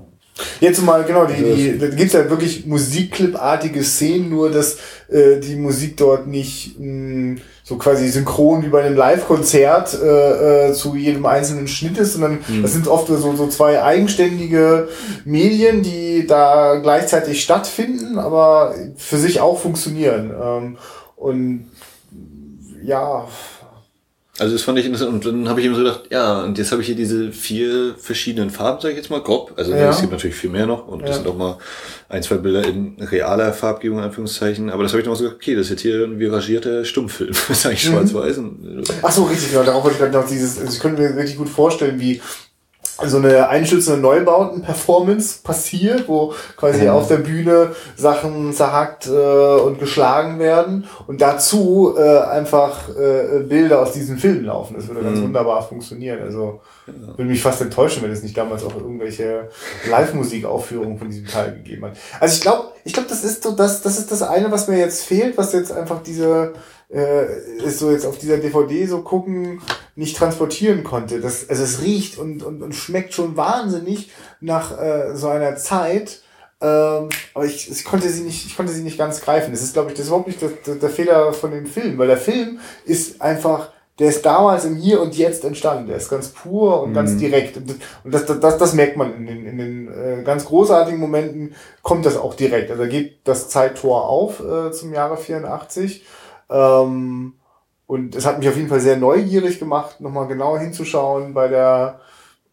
Jetzt mal, genau, die, die, da gibt's ja wirklich Musikclip-artige Szenen, nur dass äh, die Musik dort nicht mh, so quasi synchron wie bei einem Live-Konzert äh, äh, zu jedem einzelnen Schnitt ist, sondern das sind oft so, so zwei eigenständige Medien, die da gleichzeitig stattfinden, aber für sich auch funktionieren. Ähm, und ja, Also das fand ich interessant. Und dann habe ich eben so gedacht, ja, und jetzt habe ich hier diese vier verschiedenen Farben, sage ich jetzt mal, grob. Also Ja. es gibt natürlich viel mehr noch. Und Ja. das sind auch mal ein, zwei Bilder in realer Farbgebung, in Anführungszeichen. Aber das habe ich dann auch so gedacht, okay, das ist jetzt hier ein viragierter Stummfilm. (laughs) Das ist eigentlich Mhm. schwarz-weiß. Ach so, richtig, genau. Darauf wollte ich gerade noch dieses, also ich könnte mir wirklich gut vorstellen, wie so eine einschützende Neubauten-Performance passiert, wo quasi auf der Bühne Sachen zerhackt äh, und geschlagen werden und dazu äh, einfach äh, Bilder aus diesen Filmen laufen. Das würde ganz wunderbar funktionieren. Also würde mich fast enttäuschen, wenn es nicht damals auch irgendwelche Live-Musikaufführungen von diesem Teil gegeben hat. Also ich glaube, ich glaube, das ist so das, das ist das eine, was mir jetzt fehlt, was jetzt einfach diese äh, ist so jetzt auf dieser DVD so gucken nicht transportieren konnte. Das, also es riecht und, und, und schmeckt schon wahnsinnig nach äh, so einer Zeit. Ähm, aber ich, ich konnte sie nicht, ich konnte sie nicht ganz greifen. Das ist, glaube ich, das ist überhaupt nicht der, der, der Fehler von dem Film, weil der Film ist einfach, der ist damals im Hier und Jetzt entstanden. Der ist ganz pur und ganz direkt. Und, das- das, das, das, merkt man in den, in den äh, ganz großartigen Momenten, kommt das auch direkt. Also da geht das Zeittor auf äh, zum Jahre 84. Ähm, und es hat mich auf jeden Fall sehr neugierig gemacht, nochmal genauer hinzuschauen bei der,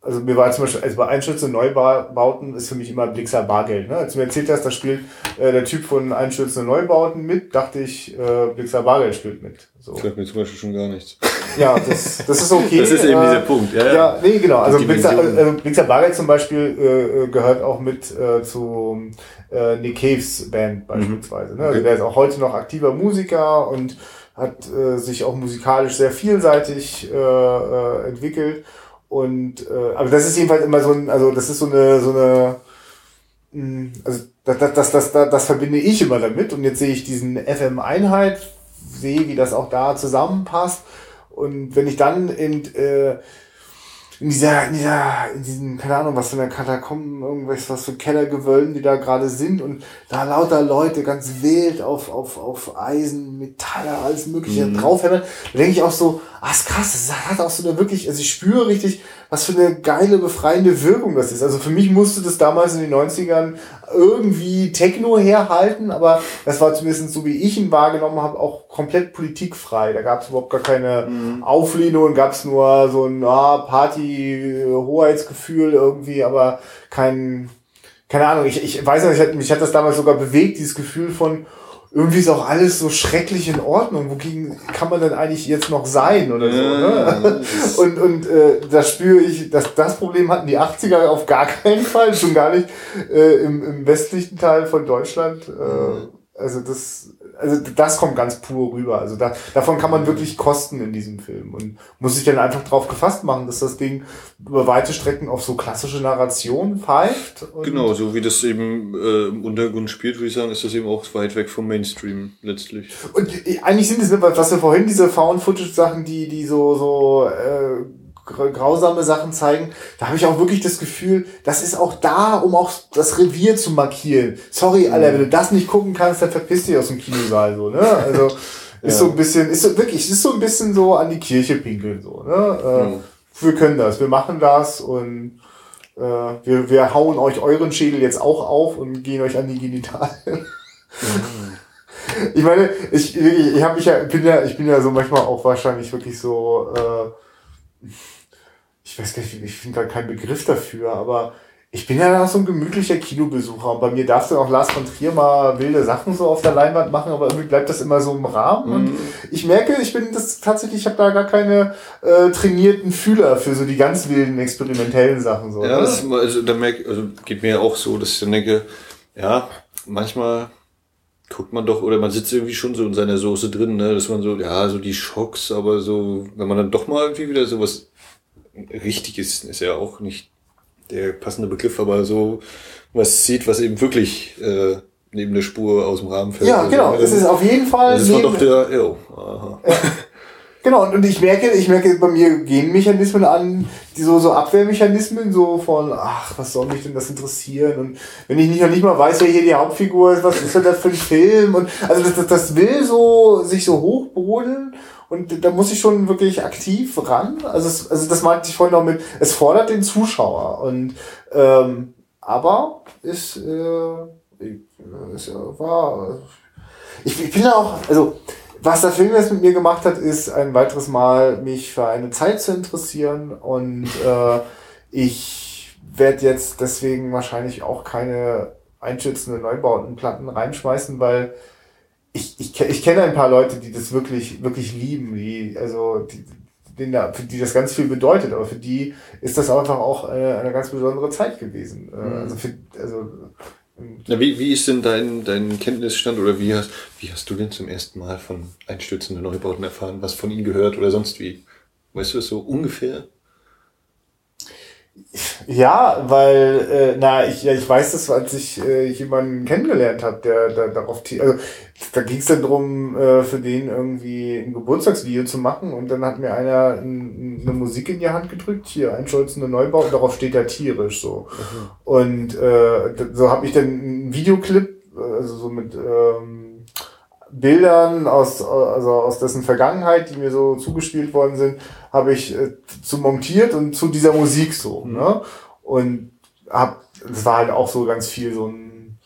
also mir war zum Beispiel, also bei Einstürzen und Neubauten ist für mich immer Blixer Bargeld. Ne? Als du mir erzählt hast, da spielt äh, der Typ von Einstürzen und Neubauten mit, dachte ich, äh, Blixer Bargeld spielt mit. So. Das mir zum Beispiel schon gar nichts. Ja, das, das ist okay. Das ist eben äh, dieser Punkt, ja, ja. Ja, nee, genau. Also Blixer, also Blixer Bargeld zum Beispiel äh, äh, gehört auch mit äh, zu äh, Nick Caves Band beispielsweise. Ne? Also der ist auch heute noch aktiver Musiker und hat äh, sich auch musikalisch sehr vielseitig äh, äh, entwickelt. Und äh, aber das ist jedenfalls immer so ein, also das ist so eine, so eine mh, also das, das, das, das, das, das verbinde ich immer damit. Und jetzt sehe ich diesen FM-Einheit, sehe, wie das auch da zusammenpasst. Und wenn ich dann in, äh, in dieser, in dieser, in diesen, keine Ahnung, was für eine Katakomben, irgendwas, was für Kellergewölben, die da gerade sind. Und da lauter Leute ganz wild auf, auf, auf Eisen, Metalle, alles mögliche draufhämmern, da denke ich auch so, ah, ist krass, das hat auch so eine wirklich, also ich spüre richtig, was für eine geile, befreiende Wirkung das ist. Also für mich musste das damals in den 90ern irgendwie Techno herhalten, aber das war zumindest so, wie ich ihn wahrgenommen habe, auch komplett politikfrei. Da gab es überhaupt gar keine Auflehnung, gab es nur so ein ah, Party-Hoheitsgefühl irgendwie, aber kein, keine Ahnung, ich, ich weiß nicht, mich hat das damals sogar bewegt, dieses Gefühl von, irgendwie ist auch alles so schrecklich in Ordnung. Wogegen kann man denn eigentlich jetzt noch sein oder so? Ne? Und, und äh, da spüre ich, dass das Problem hatten die 80er auf gar keinen Fall, schon gar nicht äh, im, im westlichen Teil von Deutschland. Äh, also das, also das kommt ganz pur rüber. Also da, davon kann man wirklich kosten in diesem Film und muss sich dann einfach drauf gefasst machen, dass das Ding über weite Strecken auf so klassische Narration pfeift. Genau, so wie das eben äh, im Untergrund spielt, würde ich sagen, ist das eben auch weit weg vom Mainstream letztlich. Und äh, eigentlich sind es, was wir vorhin diese Found-Footage-Sachen, die, die so, so äh, grausame Sachen zeigen, da habe ich auch wirklich das Gefühl, das ist auch da, um auch das Revier zu markieren. Sorry, Alter, wenn du das nicht gucken kannst, dann verpiss dich aus dem Kinosaal so, ne? Also (laughs) ist so ein bisschen, ist so wirklich, ist so ein bisschen so an die Kirche pinkeln so, ne? Äh, Wir können das, wir machen das und äh, wir, wir hauen euch euren Schädel jetzt auch auf und gehen euch an die Genitalien. (laughs) Ich meine, ich, ich, ich habe mich ja, bin ja, ich bin ja so manchmal auch wahrscheinlich wirklich so, äh, ich weiß gar nicht, ich finde gerade keinen Begriff dafür, aber ich bin ja so ein gemütlicher Kinobesucher und bei mir darfst du auch Lars von Trier mal wilde Sachen so auf der Leinwand machen, aber irgendwie bleibt das immer so im Rahmen und ich merke, ich bin das tatsächlich, ich habe da gar keine äh, trainierten Fühler für so die ganz wilden experimentellen Sachen so. Ja, ne? das ist also da merke also geht mir auch so, dass ich dann denke, ja, manchmal guckt man doch, oder man sitzt irgendwie schon so in seiner Soße drin, ne, dass man so, ja, so die Schocks, aber so, wenn man dann doch mal irgendwie wieder sowas Richtiges, ist ja auch nicht der passende Begriff, aber so was sieht, was eben wirklich äh, neben der Spur aus dem Rahmen fällt. ja, Also, genau, äh, es ist auf jeden Fall Das ist neben- doch der, jo, aha. Genau, und, und ich merke, ich merke bei mir gehen Mechanismen an, die so, so Abwehrmechanismen, so von, ach, was soll mich denn das interessieren? Und wenn ich nicht, noch nicht mal weiß, wer hier die Hauptfigur ist, was ist denn das für ein Film? Und also das, das, das will so sich so hochbrodeln und da muss ich schon wirklich aktiv ran. Also, es, also das meinte ich vorhin noch mit, es fordert den Zuschauer. Und ähm, aber ist, äh, ist war. Ich, ich bin auch, also was der Film jetzt mit mir gemacht hat, ist ein weiteres Mal mich für eine Zeit zu interessieren und (laughs) äh, ich werde jetzt deswegen wahrscheinlich auch keine einschätzende Neubautenplatten reinschmeißen, weil ich, ich, ich kenne ein paar Leute, die das wirklich, wirklich lieben, die, also, die, denen, für die das ganz viel bedeutet, aber für die ist das einfach auch eine, eine ganz besondere Zeit gewesen. Mhm. Also, für, also na, wie, wie ist denn dein, dein Kenntnisstand oder wie hast, wie hast du denn zum ersten Mal von einstürzenden Neubauten erfahren? Was von ihnen gehört oder sonst wie? Weißt du es so ungefähr? Ja, weil, äh, na, ich, ja, ich weiß das, als ich äh, jemanden kennengelernt habe, der, der darauf, also da ging es dann drum, äh, für den irgendwie ein Geburtstagsvideo zu machen und dann hat mir einer ein, eine Musik in die Hand gedrückt, hier ein Scholzende Neubau und darauf steht er tierisch so. Mhm. Und äh, so habe ich dann einen Videoclip, also so mit ähm, Bildern aus, also aus dessen Vergangenheit, die mir so zugespielt worden sind, habe ich äh, zu montiert und zu dieser Musik so. Mhm. Ne? Und hab, das war halt auch so ganz viel so ein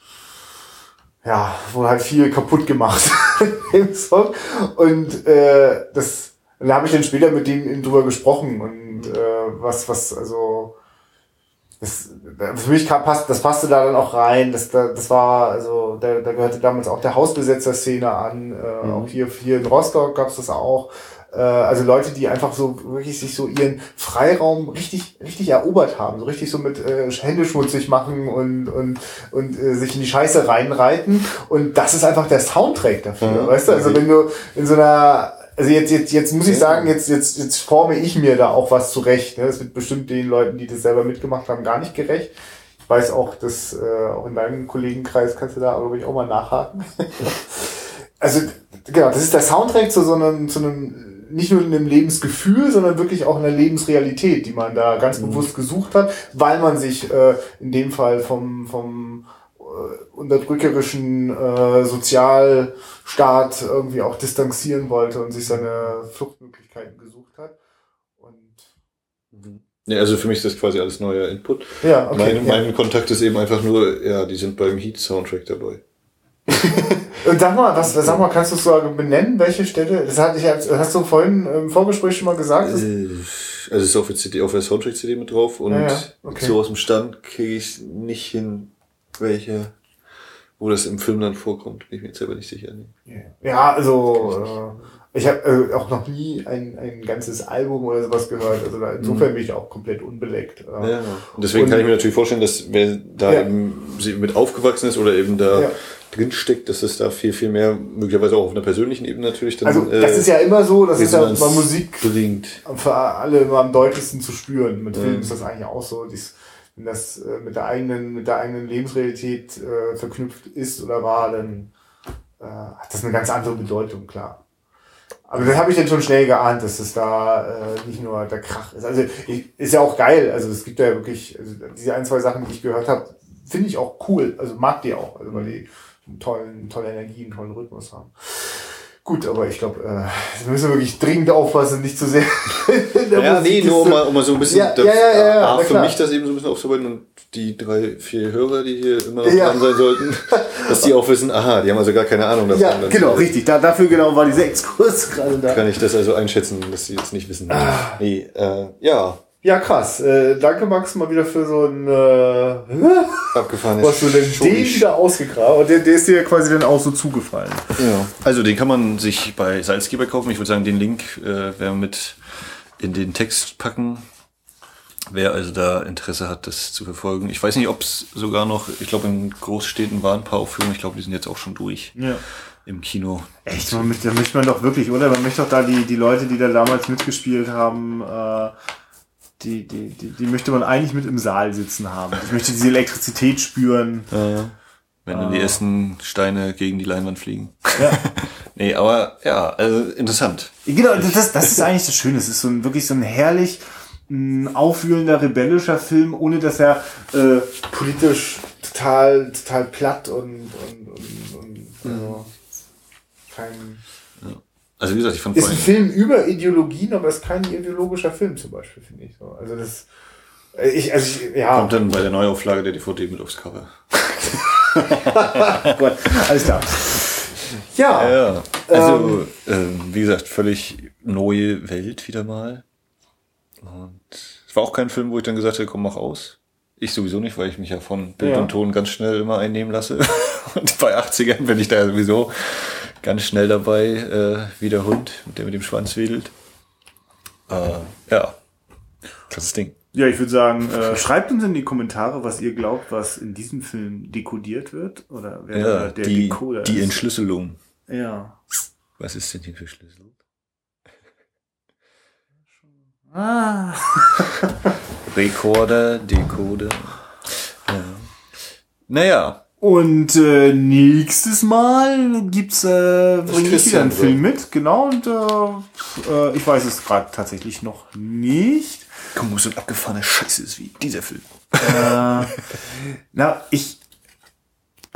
ja, wurde halt viel kaputt gemacht (laughs) im Song. Und äh, das da habe ich dann später mit denen drüber gesprochen und äh, was, was, also das, für mich passt, das passte da dann auch rein. Das, das war, also da, da gehörte damals auch der Hausbesetzer-Szene an. Äh, mhm. Auch hier, hier in Rostock gab's das auch. Äh, also Leute, die einfach so wirklich sich so ihren Freiraum richtig, richtig erobert haben, so richtig so mit äh, Hände schmutzig machen und, und, und äh, sich in die Scheiße reinreiten. Und das ist einfach der Soundtrack dafür, mhm. weißt du? Also wenn du in so einer also jetzt, jetzt, jetzt muss ich sagen, jetzt, jetzt, jetzt forme ich mir da auch was zurecht. Ne? Das wird bestimmt den Leuten, die das selber mitgemacht haben, gar nicht gerecht. Ich weiß auch, dass äh, auch in deinem Kollegenkreis kannst du da, glaube ich, auch mal nachhaken. (laughs) also, genau, das ist der Soundtrack zu so einem, zu einem nicht nur in einem Lebensgefühl, sondern wirklich auch in der Lebensrealität, die man da ganz mhm. bewusst gesucht hat, weil man sich äh, in dem Fall vom, vom unterdrückerischen äh, Sozialstaat irgendwie auch distanzieren wollte und sich seine Fluchtmöglichkeiten gesucht hat. Und mhm. Ja, also für mich ist das quasi alles neuer Input. Ja, okay, mein, mein Kontakt ist eben einfach nur, ja, die sind beim Heat-Soundtrack dabei. (laughs) Und sag mal, was, sag mal, kannst du es so benennen, welche Städte? Das hatte ich, hast du vorhin im Vorgespräch schon mal gesagt? Äh, also es ist auf der CD, auf der Soundtrack-CD mit drauf und ja, ja. Okay. so aus dem Stand kriege ich nicht hin, welche, wo das im Film dann vorkommt. Bin ich mir jetzt selber nicht sicher. Nee. Ja, also äh, ich habe äh, auch noch nie ein, ein ganzes Album oder sowas gehört. Also da, insofern mhm. bin ich auch komplett unbeleckt. Äh. Ja, und deswegen und, kann ich mir natürlich vorstellen, dass wer da ja. eben mit aufgewachsen ist oder eben da ja drinsteckt, dass es da viel, viel mehr, möglicherweise auch auf einer persönlichen Ebene natürlich dann. Also das äh, ist ja immer so, das ist ja bei Musik bringt. für alle immer am deutlichsten zu spüren. Mit Filmen ist das eigentlich auch so. Dies, wenn das äh, mit der eigenen, mit der eigenen Lebensrealität äh, verknüpft ist oder war, dann äh, hat das eine ganz andere Bedeutung, klar. Aber das habe ich dann schon schnell geahnt, dass es da äh, nicht nur der Krach ist. Also ich, ist ja auch geil. Also es gibt ja wirklich also diese ein, zwei Sachen, die ich gehört habe, finde ich auch cool. Also mag die auch, also weil die einen tollen, tolle Energie, einen tollen Rhythmus haben. Gut, aber ich glaube, äh, wir müssen wirklich dringend aufpassen, nicht zu sehr. (laughs) ja, nee, nur um mal, um mal so ein bisschen, ja, das, ja, ja, ja, ja, für mich das eben so ein bisschen aufzuarbeiten und die drei, vier Hörer, die hier immer ja. dran sein sollten, (laughs) dass die auch wissen, aha, die haben also gar keine Ahnung davon. Ja, genau, richtig. Da, dafür genau war dieser Exkurs (laughs) gerade da. Kann ich das also einschätzen, dass sie jetzt nicht wissen. Ah. Nee, äh, ja, ja, krass. Äh, danke, Max, mal wieder für so ein äh, (laughs) abgefahrenes. Was du denn den wieder ausgegraben und der, der ist dir quasi dann auch so zugefallen. Ja. Also den kann man sich bei Salzgeber kaufen. Ich würde sagen, den Link äh, werden wir mit in den Text packen. Wer also da Interesse hat, das zu verfolgen. Ich weiß nicht, ob es sogar noch, ich glaube in Großstädten waren ein paar Aufführungen, ich glaube, die sind jetzt auch schon durch. Ja. Im Kino. Echt, man, da möchte man doch wirklich, oder? Man möchte doch da die, die Leute, die da damals mitgespielt haben, äh, die, die, die, die möchte man eigentlich mit im Saal sitzen haben. Ich möchte diese Elektrizität spüren. Ja. Wenn dann die ersten Steine gegen die Leinwand fliegen. Ja. (laughs) nee, aber ja, also interessant. Genau, das, das ist eigentlich das Schöne. Es ist so ein, wirklich so ein herrlich mh, aufwühlender, rebellischer Film, ohne dass er äh, Politisch total, total platt und, und, und, und also kein. Also wie gesagt, ich fand Ist ein Film über Ideologien, aber ist kein ideologischer Film zum Beispiel, finde ich so. Also das. äh, Ich, also ich, ja. kommt dann bei der Neuauflage der DVD mit aufs Cover. (laughs) Gut, alles klar. Ja. Ja, also ähm, wie gesagt, völlig neue Welt wieder mal. Und es war auch kein Film, wo ich dann gesagt hätte, komm, mach aus. Ich sowieso nicht, weil ich mich ja von Bild Ja. und Ton ganz schnell immer einnehmen lasse. (laughs) Und bei 80ern bin ich da sowieso ganz schnell dabei, äh, wie der Hund, der mit dem Schwanz wedelt. Äh, ja, krasses Ding. Ja, ich würde sagen, äh, schreibt uns in die Kommentare, was ihr glaubt, was in diesem Film dekodiert wird. Oder wer Ja, der die, Decoder die ist. Entschlüsselung. Ja. Was ist denn hier verschlüsselt? (laughs) Ah. Rekorder, Decoder. Ja. Naja, Und äh, nächstes Mal gibt's äh, bringe ich wieder einen Film mit, genau. Und äh, äh, ich weiß es gerade tatsächlich noch nicht. mal, so ein abgefahrener Scheiße ist wie dieser Film. Äh, (laughs) na, ich.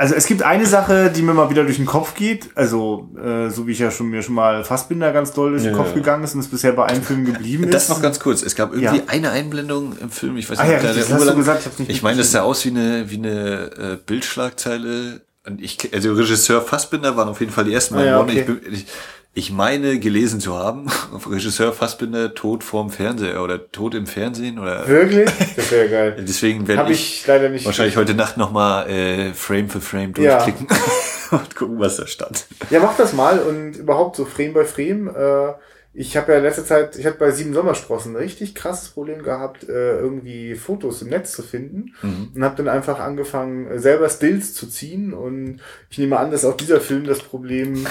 Also es gibt eine Sache, die mir mal wieder durch den Kopf geht. Also äh, so wie ich ja schon mir schon mal Fassbinder ganz doll durch den Ja, Kopf ja. gegangen ist und es bisher bei einem Film geblieben ist. Das noch ganz kurz. Es gab irgendwie Ja. eine Einblendung im Film. Ich weiß Ah nicht, ja, ob da richtig, das hast du gesagt, ich hab's nicht Ich meine, das sah aus wie eine, wie eine äh, Bildschlagzeile. Und ich, also Regisseur Fassbinder waren auf jeden Fall die ersten Ah ja, okay. ich, ich, ich meine, gelesen zu haben. (laughs) Regisseur Fassbinder, Tod vorm Fernseher oder Tod im Fernsehen oder. Wirklich? (laughs) Das wäre geil. Deswegen werde ich ich leider nicht. wahrscheinlich heute Nacht nochmal äh, Frame für Frame Ja. durchklicken (laughs) und gucken, was da stand. Ja, mach das mal und überhaupt so Frame by Frame. Äh, ich habe ja in letzter Zeit, ich hatte bei Sieben Sommersprossen ein richtig krasses Problem gehabt, äh, irgendwie Fotos im Netz zu finden und habe dann einfach angefangen, äh, selber Stills zu ziehen und ich nehme an, dass auch dieser Film das Problem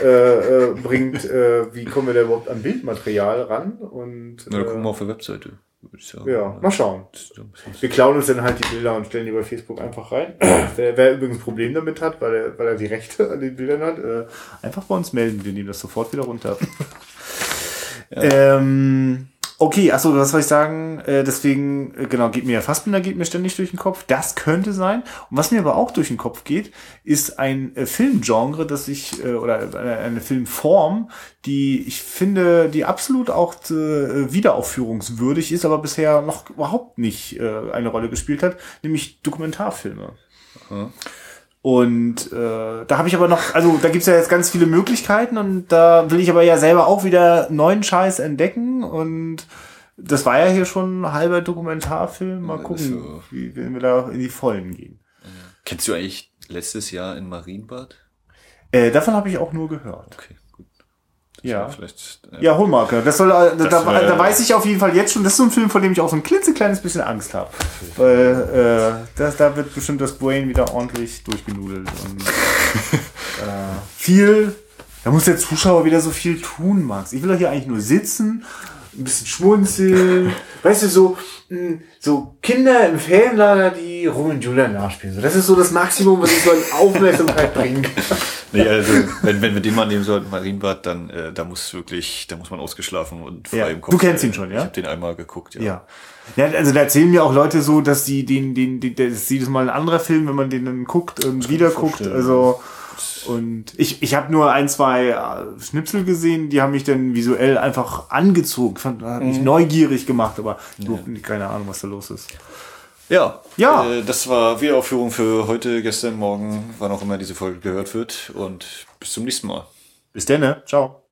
äh, äh, bringt, äh, wie kommen wir da überhaupt an Bildmaterial ran und Na, dann gucken wir äh, auf der Webseite. würde ich sagen. ja, mal schauen. Wir klauen uns dann halt die Bilder und stellen die bei Facebook einfach rein. (clears throat) wer, wer übrigens ein Problem damit hat, weil er, weil er die Rechte an den Bildern hat, äh, Einfach bei uns melden, wir nehmen das sofort wieder runter. (laughs) ähm, okay, achso, was soll ich sagen? Äh, deswegen, äh, genau, geht mir Fassbinder geht mir ständig durch den Kopf. Das könnte sein. Und was mir aber auch durch den Kopf geht, ist ein äh, Filmgenre, das ich, äh, oder eine, eine Filmform, die ich finde, die absolut auch äh, wiederaufführungswürdig ist, aber bisher noch überhaupt nicht äh, eine Rolle gespielt hat, nämlich Dokumentarfilme. Und äh, da habe ich aber noch, also da gibt's ja jetzt ganz viele Möglichkeiten und da will ich aber ja selber auch wieder neuen Scheiß entdecken und das war ja hier schon ein halber Dokumentarfilm. Mal gucken, so. wie wenn wir da in die Vollen gehen. Kennst du eigentlich letztes Jahr in Marienbad? Äh, davon habe ich auch nur gehört. Okay. Ja. Vielleicht. äh, Ja, Hallmark. Das soll, äh, da, wär- da weiß ich auf jeden Fall jetzt schon, das ist so ein Film, vor dem ich auch so ein klitzekleines bisschen Angst habe. Weil äh, das, da wird bestimmt das Brain wieder ordentlich durchgenudelt. Und, äh, (laughs) viel, da muss der Zuschauer wieder so viel tun, Max. Ich will doch hier eigentlich nur sitzen, ein bisschen schmunzeln. weißt du, so, mh, so Kinder im Ferienlager, die Rum und Julia nachspielen. So, das ist so das Maximum, was ich so an Aufmerksamkeit bringen kann. Nee, also, wenn, wenn wir den mal nehmen sollten, Marienbad, dann äh, da muss wirklich, da muss man ausgeschlafen und frei Ja. im Kopf. Du kennst ihn schon, ja? Ich habe den einmal geguckt, ja. Ja. Ja, also da erzählen mir auch Leute so, dass die den, den, den das ist jedes Mal ein anderer Film, wenn man den dann guckt und wieder guckt. Also und ich, ich habe nur ein, zwei äh, Schnipsel gesehen, die haben mich dann visuell einfach angezogen. Fand, hat Mhm. mich neugierig gemacht, aber nicht- keine Ahnung, was da los ist. Ja, Ja. Äh, das war Wiederaufführung für heute, gestern, morgen, wann auch immer diese Folge gehört wird. Und bis zum nächsten Mal. Bis dann, ne? Ciao.